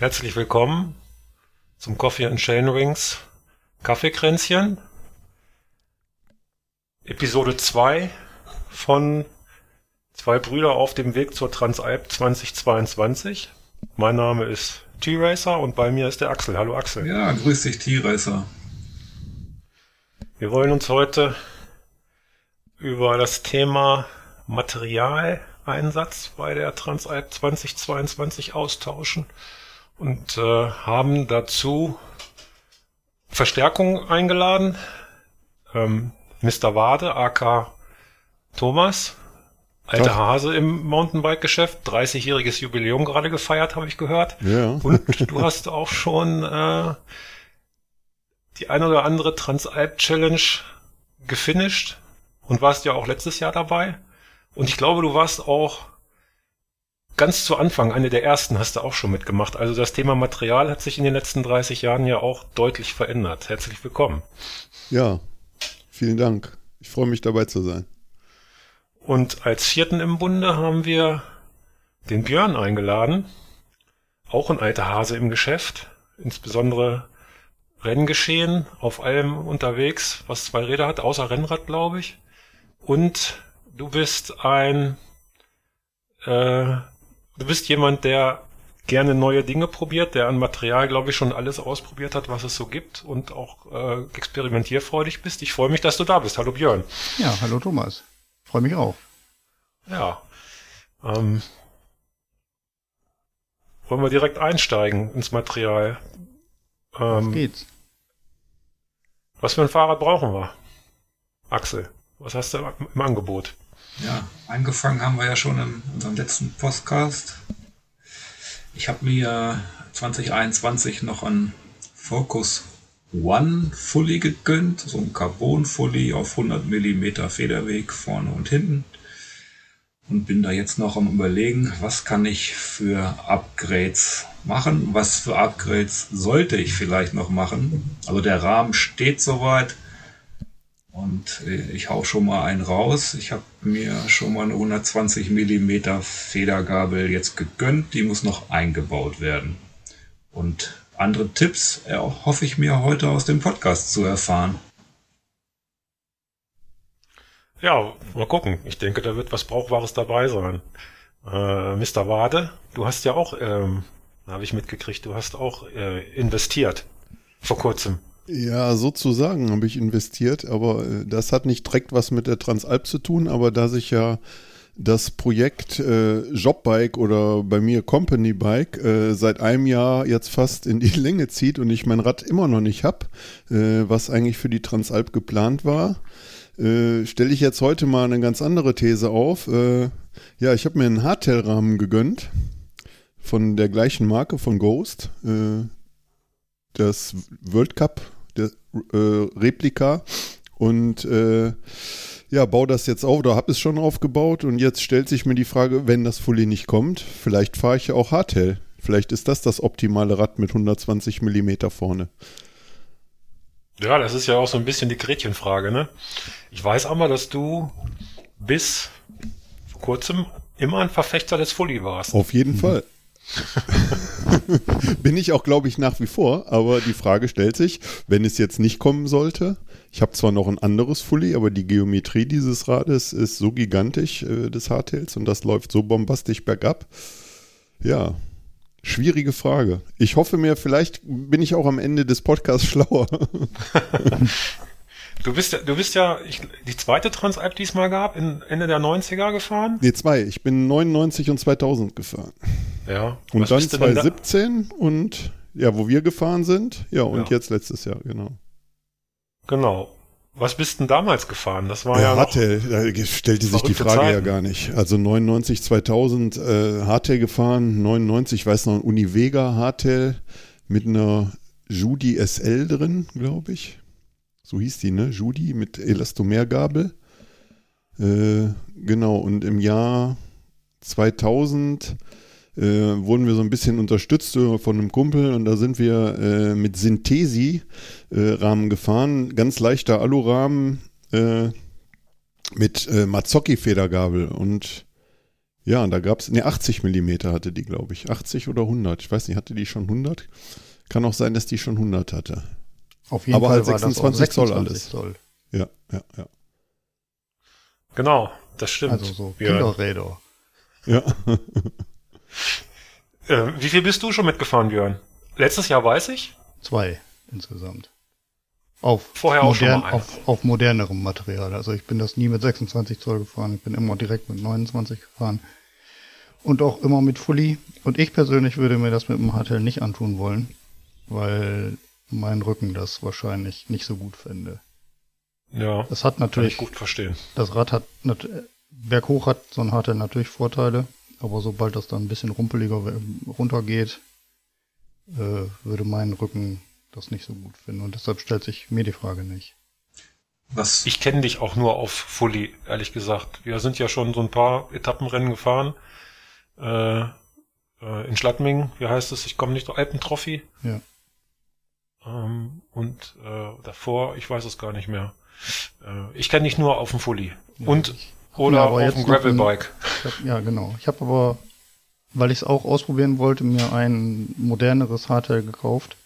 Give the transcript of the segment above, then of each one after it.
Herzlich willkommen zum Coffee and Chain Rings Kaffeekränzchen. Episode 2 von Zwei Brüder auf dem Weg zur Transalp 2022. Mein Name ist T-Racer und bei mir ist der Axel. Hallo Axel. Ja, grüß dich T-Racer. Wir wollen uns heute über das Thema Materialeinsatz bei der Transalp 2022 austauschen und äh, haben dazu Verstärkung eingeladen. Ähm, Mr. Wade, AK Thomas, alter Hase im Mountainbike-Geschäft, 30-jähriges Jubiläum gerade gefeiert, habe ich gehört. Ja. Und du hast auch schon äh, die eine oder andere Transalp-Challenge gefinisht und warst ja auch letztes Jahr dabei. Und ich glaube, du warst auch ganz zu Anfang, eine der ersten hast du auch schon mitgemacht. Also das Thema Material hat sich in den letzten 30 Jahren ja auch deutlich verändert. Herzlich willkommen. Ja, vielen Dank. Ich freue mich dabei zu sein. Und als vierten im Bunde haben wir den Björn eingeladen. Auch ein alter Hase im Geschäft. Insbesondere Renngeschehen, auf allem unterwegs, was zwei Räder hat, außer Rennrad, glaube ich. Und du bist ein äh, du bist jemand, der gerne neue Dinge probiert, der an Material, glaube ich, schon alles ausprobiert hat, was es so gibt und auch äh, experimentierfreudig bist. Ich freue mich, dass du da bist. Hallo Björn. Ja, hallo Thomas. Freue mich auch. Ja. Ähm, wollen wir direkt einsteigen ins Material? Ähm, was geht's? Was für ein Fahrrad brauchen wir? Axel, was hast du im Angebot? Ja, angefangen haben wir ja schon in unserem letzten Podcast. Ich habe mir 2021 noch ein Focus One Fully gegönnt, so ein Carbon Fully auf 100 mm Federweg vorne und hinten. Und bin da jetzt noch am überlegen, was kann ich für Upgrades machen, was für Upgrades sollte ich vielleicht noch machen. Also der Rahmen steht soweit. Und äh, ich hau schon mal einen raus. Ich habe mir schon mal eine 120 mm Federgabel jetzt gegönnt. Die muss noch eingebaut werden. Und andere Tipps hoffe ich mir heute aus dem Podcast zu erfahren. Ja, mal gucken. Ich denke, da wird was Brauchbares dabei sein. Äh, Mr. Wade, du hast ja auch, ähm, habe ich mitgekriegt, du hast auch äh, investiert vor kurzem. Ja, sozusagen habe ich investiert, aber äh, das hat nicht direkt was mit der Transalp zu tun, aber da sich ja das Projekt äh, Jobbike oder bei mir Company Bike äh, seit einem Jahr jetzt fast in die Länge zieht und ich mein Rad immer noch nicht habe, äh, was eigentlich für die Transalp geplant war, äh, stelle ich jetzt heute mal eine ganz andere These auf. Äh, ja, ich habe mir einen Hardtail-Rahmen gegönnt von der gleichen Marke von Ghost. Das World Cup der, äh, Replika und äh, ja, baue das jetzt auf oder habe es schon aufgebaut und jetzt stellt sich mir die Frage, wenn das Fully nicht kommt, vielleicht fahre ich ja auch Hardtail. Vielleicht ist das das optimale Rad mit 120 Millimeter vorne. Ja, das ist ja auch so ein bisschen die Gretchenfrage, ne? Ich weiß aber, dass du bis vor kurzem immer ein Verfechter des Fully warst. Auf jeden mhm. Fall. Bin ich auch, glaube ich, nach wie vor, aber die Frage stellt sich, wenn es jetzt nicht kommen sollte, ich habe zwar noch ein anderes Fully, aber die Geometrie dieses Rades ist so gigantisch äh, des Hardtails und das läuft so bombastisch bergab. Ja, schwierige Frage. Ich hoffe mir, vielleicht bin ich auch am Ende des Podcasts schlauer. Du bist ja, du bist ja ich, die zweite Transalp diesmal gab, in Ende der 90er gefahren? Nee, zwei. Ich bin 99 und 2000 gefahren. Ja. Und dann 2017 da? und ja, wo wir gefahren sind. Ja, und ja. jetzt letztes Jahr, genau. Genau. Was bist denn damals gefahren? Das war ja. ja Hardtail, da stellte sich die Frage Zeiten. ja gar nicht. Also 99, 2000 äh, Hardtail gefahren, 99, ich weiß noch, ein Univega Hardtail mit einer Judy SL drin, glaube ich so hieß die, ne? Judy mit Elastomergabel. Äh, genau, und im Jahr 2000 äh, wurden wir so ein bisschen unterstützt von einem Kumpel und da sind wir äh, mit Synthesi-Rahmen äh, gefahren. Ganz leichter Alurahmen äh, mit äh, Mazzocchi-Federgabel und Ja, und da gab es, ne, 80 Millimeter hatte die, glaube ich. 80 oder 100. Ich weiß nicht, hatte die schon 100? Kann auch sein, dass die schon 100 hatte. Auf jeden Aber Fall halt war 26 das auch Zoll alles. Zoll. Ja, ja, ja. Genau, das stimmt. Also so. Kinderräder. Ja, Äh, wie viel bist du schon mitgefahren, Björn? Letztes Jahr weiß ich. Zwei insgesamt. Auf, Vorher auch schon modern, auf, auf modernerem Material. Also ich bin das nie mit 26 Zoll gefahren. Ich bin immer direkt mit 29 gefahren. Und auch immer mit Fully. Und ich persönlich würde mir das mit dem Hardtail nicht antun wollen, weil mein Rücken das wahrscheinlich nicht so gut fände. Ja, Das hat kann ich natürlich, gut verstehen. das Rad hat, berghoch hat so ein Hardtail natürlich Vorteile, aber sobald das dann ein bisschen rumpeliger runtergeht, äh, würde mein Rücken das nicht so gut finden. Und deshalb stellt sich mir die Frage nicht. Was, Ich kenne dich auch nur auf Fully, ehrlich gesagt. Wir sind ja schon so ein paar Etappenrennen gefahren. Äh, äh, in Schladming, wie heißt es? Ich komme nicht, Alpentrophy. Ja. Ähm, und äh, davor, ich weiß es gar nicht mehr. Äh, ich kenne dich nur auf dem Fully. und oder Ja, auf dem Gravelbike. Ja, genau. Ich habe aber, weil ich es auch ausprobieren wollte, mir ein moderneres Hardtail gekauft.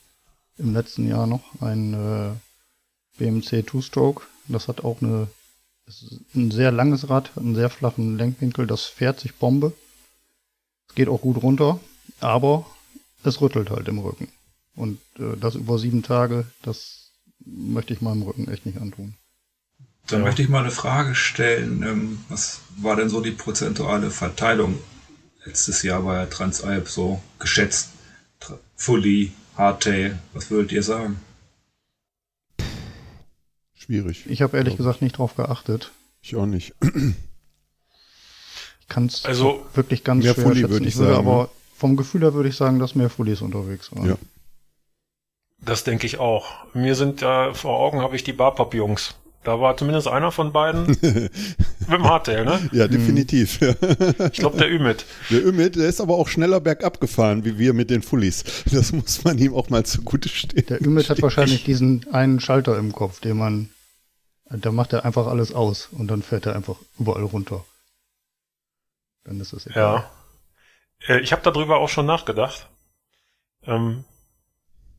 Im letzten Jahr noch. Ein äh, BMC Two-Stroke. Das hat auch eine, ein sehr langes Rad, hat einen sehr flachen Lenkwinkel. Das fährt sich Bombe. Es geht auch gut runter. Aber es rüttelt halt im Rücken. Und äh, das über sieben Tage, das möchte ich meinem Rücken echt nicht antun. dann Ja. möchte ich mal eine Frage stellen. Ähm, was war denn so die prozentuale Verteilung letztes Jahr bei der Transalp so geschätzt? Tra- Fully, Hardtail, was würdet ihr sagen? schwierig. Ich habe ehrlich gesagt nicht drauf geachtet. Ich auch nicht. Ich kann es Also- wirklich ganz Mehr schwer Fully schätzen. würde ich ich würde sagen, aber ne? vom Gefühl her würde ich sagen, dass mehr Fullies unterwegs waren. Ja. Das denke ich auch. Mir sind äh, vor Augen habe ich die Barpop-Jungs. Da war zumindest einer von beiden mit dem Hardtail, ne? Ja, definitiv. Ich glaube, der Ümit. Der Ümit, der ist aber auch schneller bergab gefahren, wie wir mit den Fullies. Das muss man ihm auch mal zugute stehen. Der Ümit hat wahrscheinlich diesen einen Schalter im Kopf, den man, da macht er einfach alles aus und dann fährt er einfach überall runter. Dann ist es egal. Ja. Äh, ich habe darüber auch schon nachgedacht. Ähm,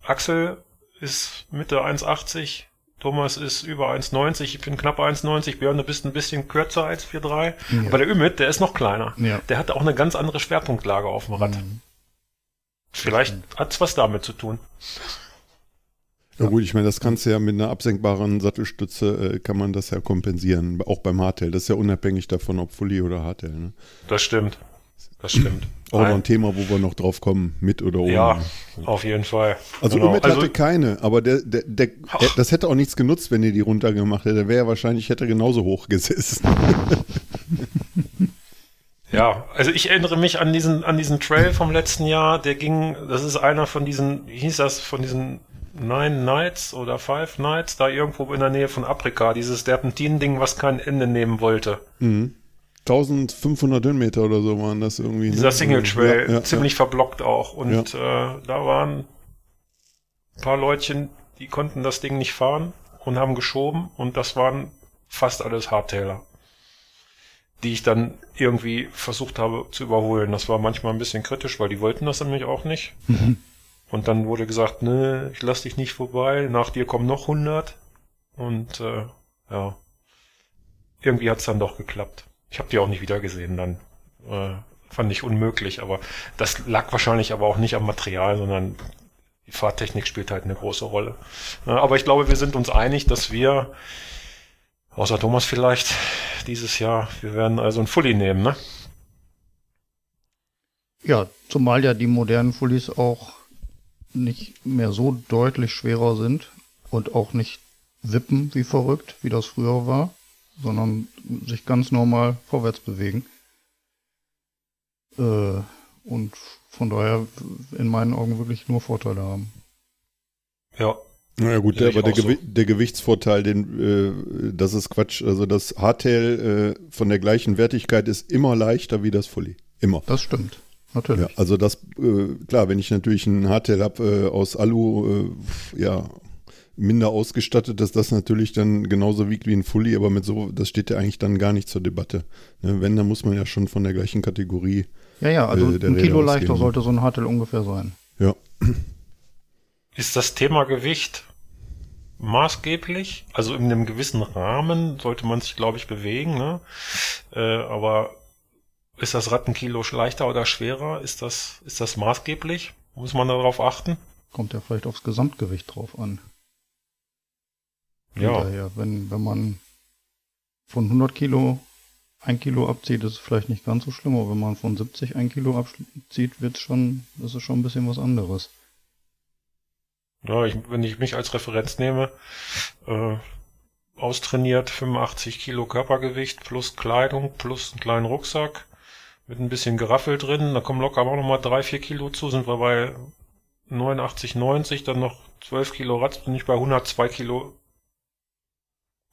Axel ist Mitte 1,80, Thomas ist über 1,90, ich bin knapp 1,90, Björn, du bist ein bisschen kürzer als 4,3. Ja. Aber der Ümit, der ist noch kleiner. Ja. Der hat auch eine ganz andere Schwerpunktlage auf dem Rad. Mhm. Vielleicht hat's was damit zu tun. Ja gut, ich meine, das kannst du ja mit einer absenkbaren Sattelstütze, äh, kann man das ja kompensieren, auch beim Hardtail. Das ist ja unabhängig davon, ob Fully oder Hardtail. Ne? Das stimmt. Das stimmt. Auch noch ein Thema, wo wir noch drauf kommen, mit oder ohne. Ja, auf jeden Fall. Also Genau. Also- hatte keine, aber der, der, der, der, das hätte auch nichts genutzt, wenn ihr die runtergemacht hätte. Der wäre ja wahrscheinlich, hätte genauso hoch gesessen. Ja, also ich erinnere mich an diesen, an diesen Trail vom letzten Jahr, der ging, das ist einer von diesen, wie hieß das, von diesen Nine Nights oder Five Nights, da irgendwo in der Nähe von Afrika, dieses Serpentin-Ding, was kein Ende nehmen wollte. Mhm. 1500 Höhenmeter oder so waren das irgendwie. Dieser ne? Single Trail, Ja, ja, ziemlich verblockt auch. Und äh, da waren ein paar Leutchen, die konnten das Ding nicht fahren und haben geschoben und das waren fast alles Hardtailer, die ich dann irgendwie versucht habe zu überholen. Das war manchmal ein bisschen kritisch, weil die wollten das nämlich auch nicht. Und dann wurde gesagt, ne, ich lass dich nicht vorbei, nach dir kommen noch 100. Und äh, ja, irgendwie hat's dann doch geklappt. Ich habe die auch nicht wieder gesehen dann. Äh, fand ich unmöglich, aber das lag wahrscheinlich aber auch nicht am Material, sondern die Fahrtechnik spielt halt eine große Rolle. Ja, aber ich glaube, wir sind uns einig, dass wir, außer Thomas vielleicht, dieses Jahr, wir werden also ein Fully nehmen, ne? Ja, zumal ja die modernen Fullies auch nicht mehr so deutlich schwerer sind und auch nicht wippen wie verrückt, wie das früher war, sondern sich ganz normal vorwärts bewegen. Äh, und von daher in meinen Augen wirklich nur Vorteile haben. Ja. Naja gut, der, aber der, auch so. Gewi der Gewichtsvorteil, den, äh, das ist Quatsch. Also das Hardtail äh, von der gleichen Wertigkeit ist immer leichter wie das Fully. Immer. Das stimmt. Ja, Natürlich. also das, äh, klar, wenn ich natürlich ein Hardtail habe äh, aus Alu, äh, ja, minder ausgestattet, dass das natürlich dann genauso wiegt wie ein Fully, aber mit so, das steht ja eigentlich dann gar nicht zur Debatte. Ne? Wenn, dann muss man ja schon von der gleichen Kategorie. Ja, ja, also äh, ein Kilo leichter sollte so ein Hartel ungefähr sein. Ja. Ist das Thema Gewicht maßgeblich? Also in einem gewissen Rahmen sollte man sich, glaube ich, bewegen, ne? Äh, aber ist das Rad ein Kilo leichter oder schwerer? Ist das, ist das maßgeblich? Muss man darauf achten? Kommt ja vielleicht aufs Gesamtgewicht drauf an. Ja. Daher, wenn, wenn man von 100 Kilo ein Kilo abzieht, ist es vielleicht nicht ganz so schlimm, aber wenn man von 70 ein Kilo abzieht, wird's schon, das ist schon ein bisschen was anderes. Ja, ich, wenn ich mich als Referenz nehme, äh, austrainiert 85 Kilo Körpergewicht plus Kleidung plus einen kleinen Rucksack mit ein bisschen Geraffel drin, da kommen locker auch nochmal drei, vier Kilo zu, sind wir bei 89, 90, dann noch 12 Kilo Rad, bin ich bei 102 Kilo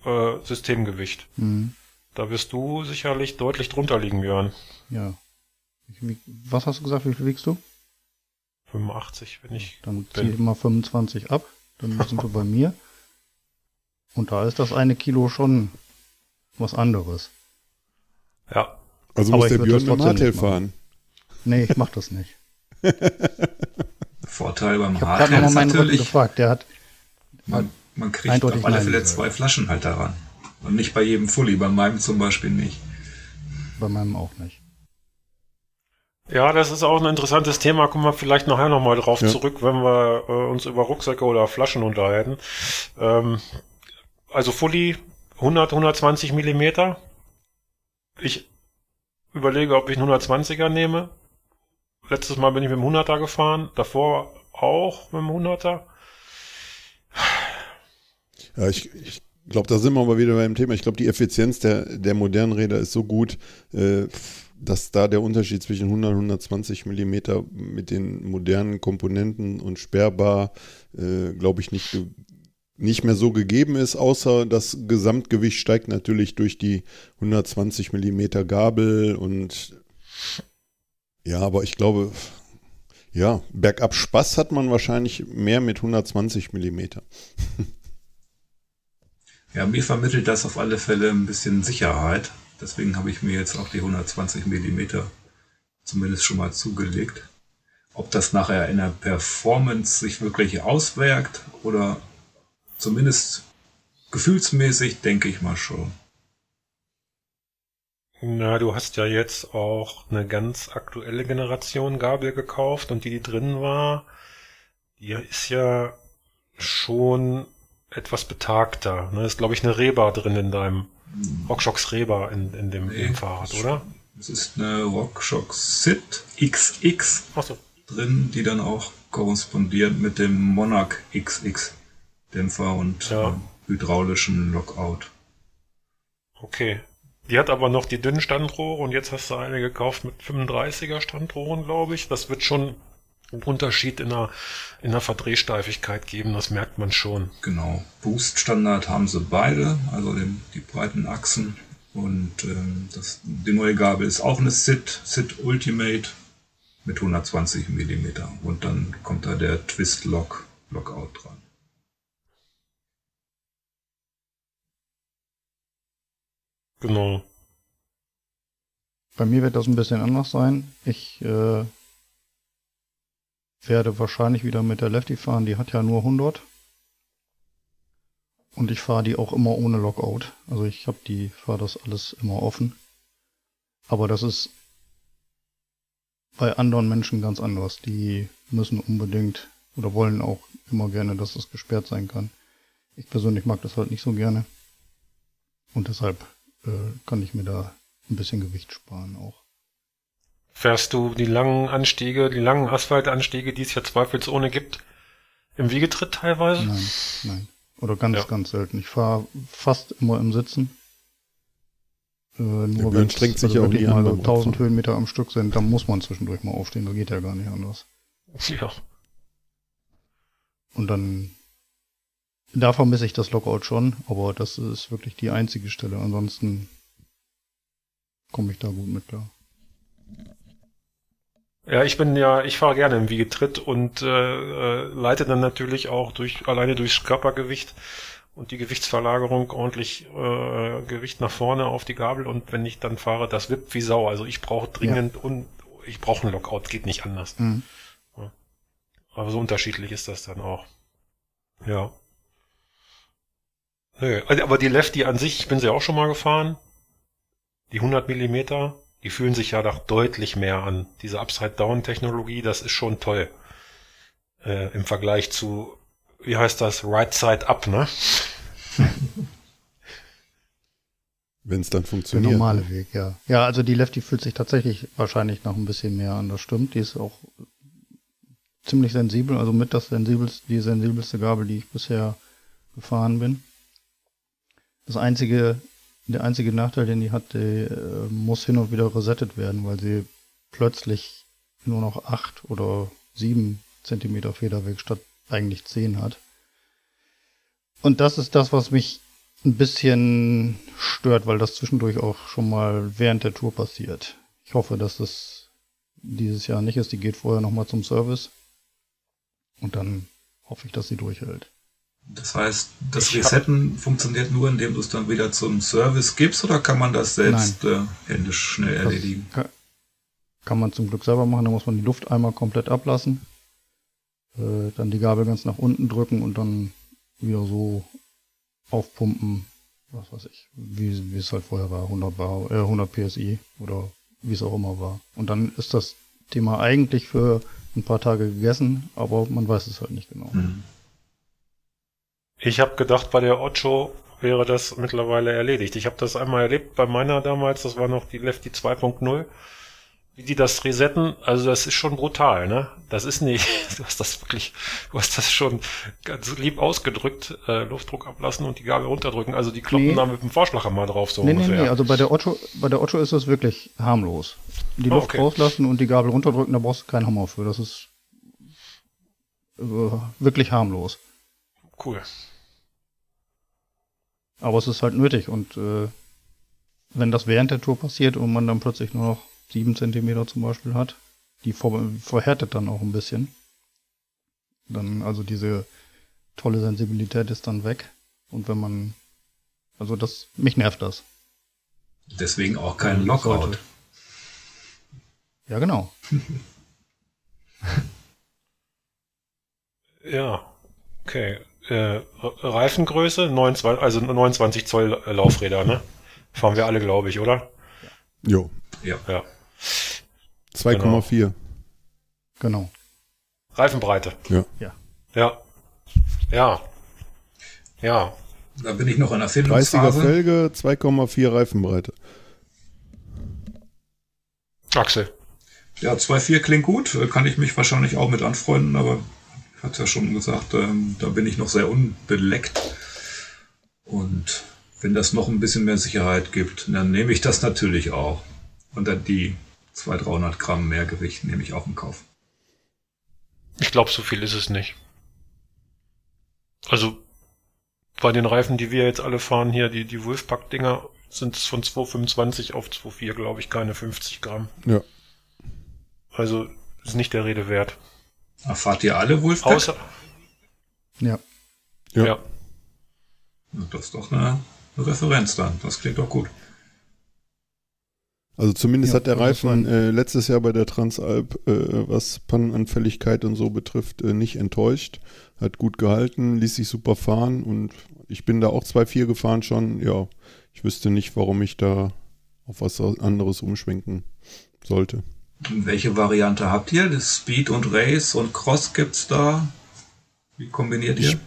äh, Systemgewicht. Mhm. Da wirst du sicherlich deutlich drunter liegen, Björn. Ja. Was hast du gesagt, wie viel wiegst du? 85, wenn ich. Dann zieh ich mal 25 ab, dann sind wir bei mir. Und da ist das eine Kilo schon was anderes. Ja. Also muss der Björn mit Martel fahren. Nee, ich mach das nicht. Vorteil beim Hardtail ist natürlich... gefragt, der hat... Man, man kriegt auf alle Fälle zwei Flaschen halt daran. Und nicht bei jedem Fully, bei meinem zum Beispiel nicht. Bei meinem auch nicht. Ja, das ist auch ein interessantes Thema. Kommen wir vielleicht nachher nochmal drauf ja. zurück, wenn wir äh, uns über Rucksäcke oder Flaschen unterhalten. Ähm, also Fully 100, 120 Millimeter. Ich überlege, ob ich einen 120er nehme. Letztes Mal bin ich mit dem 100er gefahren, davor auch mit dem 100er. Ja, ich, ich glaube, da sind wir aber wieder beim Thema. Ich glaube, die Effizienz der, der modernen Räder ist so gut, äh, dass da der Unterschied zwischen 100 und 120 Millimeter mit den modernen Komponenten und sperrbar, äh, glaube ich, nicht nicht mehr so gegeben ist, außer das Gesamtgewicht steigt natürlich durch die 120 Millimeter Gabel und ja, aber ich glaube, ja, bergab Spaß hat man wahrscheinlich mehr mit 120 Millimeter. ja, mir vermittelt das auf alle Fälle ein bisschen Sicherheit. Deswegen habe ich mir jetzt auch die 120 Millimeter zumindest schon mal zugelegt. Ob das nachher in der Performance sich wirklich auswirkt oder Zumindest gefühlsmäßig denke ich mal schon. Na, du hast ja jetzt auch eine ganz aktuelle Generation Gabel gekauft und die, die drin war, die ist ja schon etwas betagter. Ne? Ist, glaube ich, eine Reba drin in deinem RockShox Reba in, in dem, nee, Fahrrad, oder? Es ist eine RockShox Sit XX so. drin, die dann auch korrespondiert mit dem Monarch XX. Dämpfer und ja. hydraulischen Lockout. Okay. Die hat aber noch die dünnen Standrohre und jetzt hast du eine gekauft mit 35er Standrohren, glaube ich. Das wird schon Unterschied in der, in der Verdrehsteifigkeit geben, das merkt man schon. Genau. Boost-Standard haben sie beide, also den, die breiten Achsen. Und ähm, das, die neue Gabel ist auch eine SIT, SIT Ultimate mit 120 mm. Und dann kommt da der Twist Lock Lockout dran. Genau. Bei mir wird das ein bisschen anders sein. Ich äh, werde wahrscheinlich wieder mit der Lefty fahren. Die hat ja nur 100. Und ich fahre die auch immer ohne Lockout. Also ich habe die, fahre das alles immer offen. Aber das ist bei anderen Menschen ganz anders. Die müssen unbedingt oder wollen auch immer gerne, dass das gesperrt sein kann. Ich persönlich mag das halt nicht so gerne. Und deshalb äh, kann ich mir da ein bisschen Gewicht sparen auch. Fährst du die langen Anstiege, die langen Asphaltanstiege, die es ja zweifelsohne gibt, im Wiegetritt teilweise? Nein, nein. Oder ganz, ja. ganz selten. Ich fahre fast immer im Sitzen. Äh, nur wenn es sich also ja mal so 1000 Höhenmeter am Stück sind, dann muss man zwischendurch mal aufstehen. Da geht ja gar nicht anders. Ja. Und dann da vermisse ich das Lockout schon, aber das ist wirklich die einzige Stelle. Ansonsten komme ich da gut mit klar. Ja, ich bin ja, ich fahre gerne im Wiegetritt und äh, äh, leite dann natürlich auch durch alleine durchs Körpergewicht und die Gewichtsverlagerung ordentlich äh, Gewicht nach vorne auf die Gabel und wenn ich dann fahre, das wippt wie Sau. Also ich brauche dringend ja. und ich brauche einen Lockout, geht nicht anders. Mhm. Ja. Aber so unterschiedlich ist das dann auch. Ja. Nö, also, aber die Lefty an sich, ich bin sie auch schon mal gefahren. Die 100 Millimeter, die fühlen sich ja doch deutlich mehr an. Diese Upside-Down-Technologie, das ist schon toll. Äh, Im Vergleich zu, wie heißt das, Right Side Up, ne? Wenn es dann funktioniert. Der normale Weg, ja. Ja, also die Lefty fühlt sich tatsächlich wahrscheinlich noch ein bisschen mehr an, das stimmt. Die ist auch ziemlich sensibel, also mit das sensibelste, die sensibelste Gabel, die ich bisher gefahren bin. Das einzige, der einzige Nachteil, den die hat, die, äh, muss hin und wieder resettet werden, weil sie plötzlich nur noch acht oder sieben Zentimeter Federweg statt eigentlich zehn hat. Und das ist das, was mich ein bisschen stört, weil das zwischendurch auch schon mal während der Tour passiert. Ich hoffe, dass das dieses Jahr nicht ist. Die geht vorher nochmal zum Service. Und dann hoffe ich, dass sie durchhält. Das heißt, das Resetten funktioniert nur, indem du es dann wieder zum Service gibst oder kann man das selbst äh, händisch schnell das erledigen? Kann, man zum Glück selber machen, da muss man die Luft einmal komplett ablassen, äh, dann die Gabel ganz nach unten drücken und dann wieder so aufpumpen, was weiß ich, wie, wie es halt vorher war, 100 Bar, äh, 100 PSI oder wie es auch immer war. Und dann ist das Thema eigentlich für ein paar Tage gegessen, aber man weiß es halt nicht genau. Mhm. Ich habe gedacht, bei der Ocho wäre das mittlerweile erledigt. Ich habe das einmal erlebt bei meiner damals, das war noch die Lefty 2.0 wie die das resetten, also das ist schon brutal, ne? Das ist nicht, du hast das wirklich, du hast das schon ganz lieb ausgedrückt, äh, Luftdruck ablassen und die Gabel runterdrücken. Also die kloppen nee. da mit dem Vorschlaghammer drauf, so nee, ungefähr. Nee, nee, also bei der Otto, bei der Otto ist das wirklich harmlos. Die Luft okay. rauslassen und die Gabel runterdrücken, da brauchst du keinen Hammer für. Das ist äh, wirklich harmlos. Cool. Aber es ist halt nötig und äh, wenn das während der Tour passiert und man dann plötzlich nur noch 7 cm zum Beispiel hat. Die ver verhärtet dann auch ein bisschen. Dann, also diese tolle Sensibilität ist dann weg. Und wenn man, also das, mich nervt das. Deswegen auch kein Lockout. Ja, genau. ja, okay. Äh, Reifengröße, 29, also 29 Zoll Laufräder, ne? Fahren wir alle, glaube ich, oder? Jo. Ja. ja. 2,4. Genau. genau. Reifenbreite. Ja. Ja. Ja. Ja. Ja. Da bin ich noch in Erfindungsphase. 30er Felge, 2,4 Reifenbreite. Axel. Ja, 2,4 klingt gut. Kann ich mich wahrscheinlich auch mit anfreunden, aber ich hatte ja schon gesagt, ähm, da bin ich noch sehr unbeleckt. Und wenn das noch ein bisschen mehr Sicherheit gibt, dann nehme ich das natürlich auch. Und dann die 200, 300 Gramm mehr Gewicht nehme ich auch in Kauf. Ich glaube, so viel ist es nicht. Also bei den Reifen, die wir jetzt alle fahren hier, die, die Wolfpack-Dinger, sind es von 225 auf 2,4, glaube ich, keine 50 Gramm. Ja. Also ist nicht der Rede wert. Ach, fahrt ihr alle Wolfpack? Außer. Ja. Ja. ja. Das ist doch eine Referenz dann. Das klingt doch gut. Also zumindest ja, hat der Reifen äh, letztes Jahr bei der Transalp, äh, was Pannenanfälligkeit und so betrifft, äh, nicht enttäuscht. Hat gut gehalten, ließ sich super fahren und ich bin da auch 2.4 gefahren schon. Ja, ich wüsste nicht, warum ich da auf was anderes umschwenken sollte. Welche Variante habt ihr? Das Speed und Race und Cross gibt's da? Wie kombiniert ihr? Ich,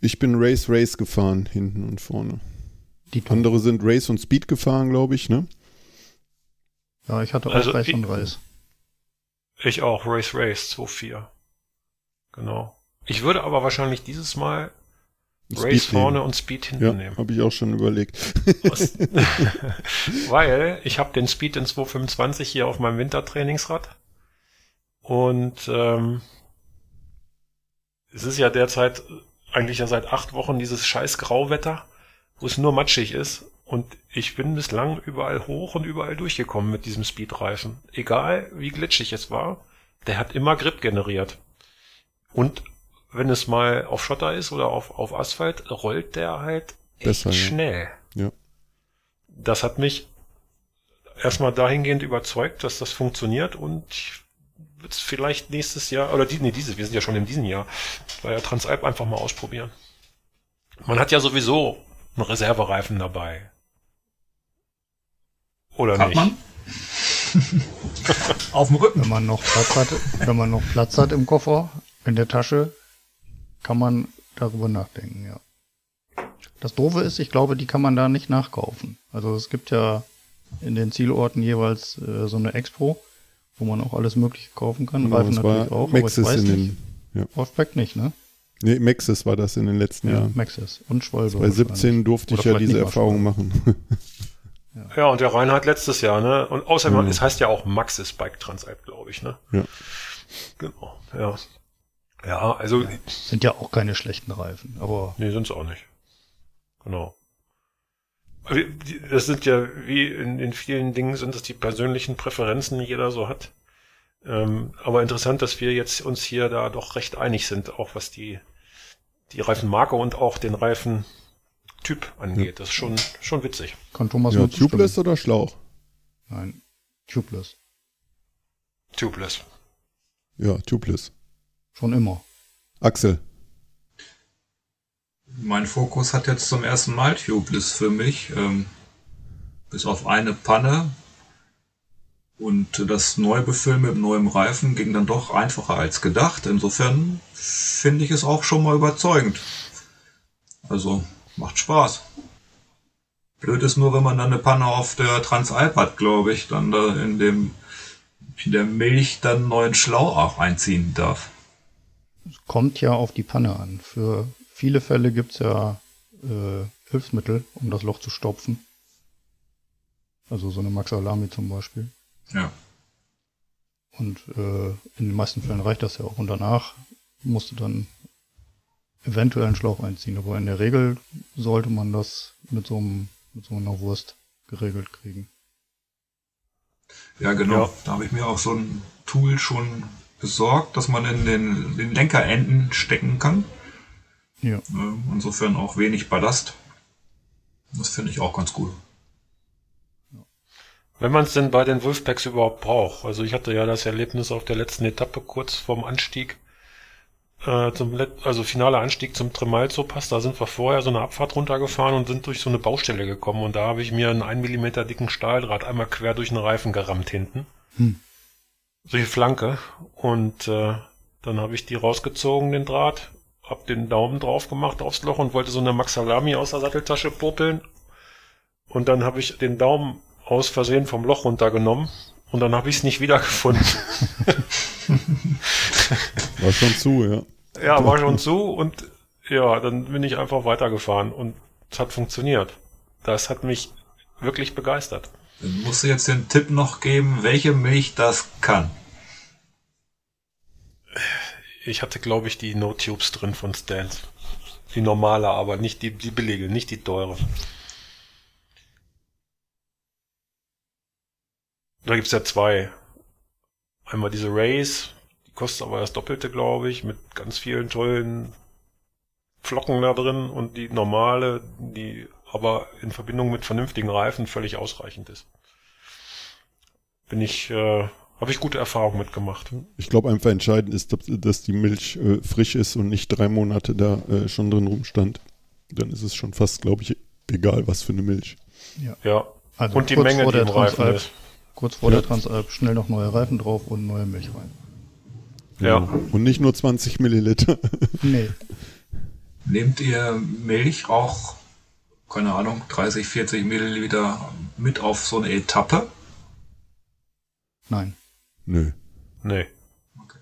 ich bin Race Race gefahren, hinten und vorne. Die andere sind Race und Speed gefahren, glaube ich, ne? Ja, ich hatte auch also, Race und Race. Ich auch, Race Race 2-4. Genau. Ich würde aber wahrscheinlich dieses Mal Race vorne und Speed hinten ja, nehmen. Habe ich auch schon überlegt. Weil ich habe den Speed in 225 hier auf meinem Wintertrainingsrad. Und ähm, es ist ja derzeit eigentlich ja seit acht Wochen dieses scheiß Grauwetter, wo es nur matschig ist Und ich bin bislang überall hoch und überall durchgekommen mit diesem Speedreifen. Egal wie glitschig es war, der hat immer Grip generiert. Und wenn es mal auf Schotter ist oder auf, auf Asphalt, rollt der halt echt Besser, ja. schnell. Ja. Das hat mich erstmal dahingehend überzeugt, dass das funktioniert und ich würde es vielleicht nächstes Jahr, oder die, nee, dieses, wir sind ja schon in diesem Jahr, bei der Transalp einfach mal ausprobieren. Man hat ja sowieso einen Reservereifen dabei. Oder Hat nicht? man? Auf dem Rücken. Wenn man noch Platz hat, wenn man noch Platz hat im Koffer, in der Tasche, kann man darüber nachdenken, ja. Das Doofe ist, ich glaube, die kann man da nicht nachkaufen. Also es gibt ja in den Zielorten jeweils äh, so eine Expo, wo man auch alles Mögliche kaufen kann. Genau, Reifen natürlich auch, aber ich Maxis weiß in nicht. den, ja. Wolfpack nicht, ne? Nee, Maxis war das in den letzten Jahren. Maxis und Schwalbe. Bei 17 durfte Oder ich ja diese Erfahrung machen. Ja, und der Reinhard letztes Jahr, ne? Und außerdem, Mhm. es heißt ja auch Maxis Bike Transalp, glaube ich, ne? Ja. Genau, ja. Ja, also, Sind ja auch keine schlechten Reifen, aber nee, sind's auch nicht. Genau. Die- Das sind ja, wie in, in vielen Dingen sind es die persönlichen Präferenzen, die jeder so hat. Ähm, aber interessant, dass wir jetzt uns hier da doch recht einig sind, auch was die, die Reifenmarke und auch den Reifentyp angeht. Das ist schon, schon witzig. kann Thomas ja, nur. Tubeless oder Schlauch? Nein, Tubeless. Tubeless. Ja, Tubeless. Schon immer. Axel. Mein Fokus hat jetzt zum ersten Mal Tubeless für mich. Ähm, bis auf eine Panne. Und das Neubefüllen mit neuem Reifen ging dann doch einfacher als gedacht. Insofern finde ich es auch schon mal überzeugend. Also macht Spaß. Blöd ist nur, wenn man dann eine Panne auf der Transalp hat, glaube ich, dann da in dem in der Milch dann neuen Schlauch einziehen darf. Kommt ja auf die Panne an. Für viele Fälle gibt's ja äh, Hilfsmittel, um das Loch zu stopfen. Also so eine Max Alami zum Beispiel. Ja. Und äh, in den meisten Fällen reicht das ja auch. Und danach musst du dann eventuell einen Schlauch einziehen. Aber in der Regel sollte man das mit so, einem, mit so einer Wurst geregelt kriegen. Ja, genau. Ja. Da habe ich mir auch so ein Tool schon besorgt, dass man in den, den Lenkerenden stecken kann. Ja. Äh, Insofern auch wenig Ballast. Das finde ich auch ganz gut. Wenn man es denn bei den Wolfpacks überhaupt braucht. Also ich hatte ja das Erlebnis auf der letzten Etappe kurz vorm Anstieg, äh, zum Let also finaler Anstieg zum Tremalzo Pass. Da sind wir vorher so eine Abfahrt runtergefahren und sind durch so eine Baustelle gekommen und da habe ich mir einen 1 mm dicken Stahldraht einmal quer durch den Reifen gerammt hinten. Hm. Die Flanke und äh, dann habe ich die rausgezogen, den Draht, hab den Daumen drauf gemacht aufs Loch und wollte so eine Maxalami aus der Satteltasche popeln und dann habe ich den Daumen aus Versehen vom Loch runtergenommen und dann habe ich es nicht wiedergefunden. War schon zu, ja. ja, war schon zu und ja, dann bin ich einfach weitergefahren und es hat funktioniert. Das hat mich wirklich begeistert. Dann musst du jetzt den Tipp noch geben, welche Milch das kann. Ich hatte, glaube ich, die No-Tubes drin von Stans. Die normale, aber nicht die, die billige, nicht die teure. Da gibt's ja zwei. Einmal diese Race, die kostet aber das Doppelte, glaube ich, mit ganz vielen tollen Flocken da drin und die normale, die aber in Verbindung mit vernünftigen Reifen völlig ausreichend ist. Bin ich, äh, habe ich gute Erfahrungen mitgemacht. Ich glaube einfach entscheidend ist, dass- die Milch äh, frisch ist und nicht drei Monate da äh, schon drin rumstand. Dann ist es schon fast, glaube ich, egal, was für eine Milch. Ja. Also und die kurz Menge, vor die der im Reifen Transalp. ist. Kurz vor Ja. der Transalp schnell noch neue Reifen drauf und neue Milch rein. Ja. Und nicht nur 20 Milliliter. Nee. Nehmt ihr Milch auch, keine Ahnung, 30, 40 Milliliter mit auf so eine Etappe? Nein. Nö. Nee. Okay.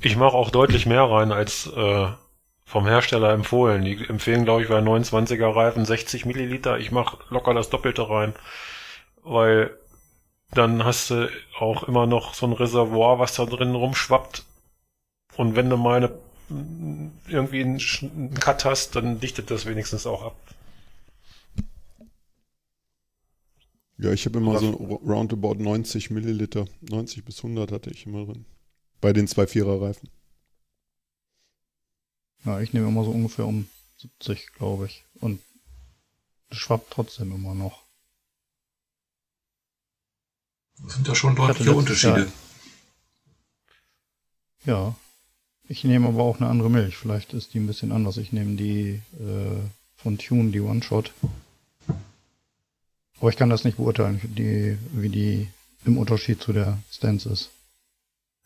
Ich mache auch deutlich mehr rein als äh, vom Hersteller empfohlen. Die empfehlen, glaube ich, bei 29er Reifen 60 Milliliter. Ich mache locker das Doppelte rein, weil dann hast du auch immer noch so ein Reservoir, was da drin rumschwappt. Und wenn du mal eine, irgendwie einen, Sch- einen Cut hast, dann dichtet das wenigstens auch ab. Ja, ich habe immer so roundabout 90 Milliliter. 90 bis 100 hatte ich immer drin. Bei den 2,4er Reifen. Ja, ich nehme immer so ungefähr um 70, glaube ich. Und schwappt trotzdem immer noch. Das sind ja schon deutliche letztes Jahr- Unterschiede. Ja. Ich nehme aber auch eine andere Milch. Vielleicht ist die ein bisschen anders. Ich nehme die äh, von Tune, die One-Shot. Aber ich kann das nicht beurteilen, die, wie die im Unterschied zu der Stance ist.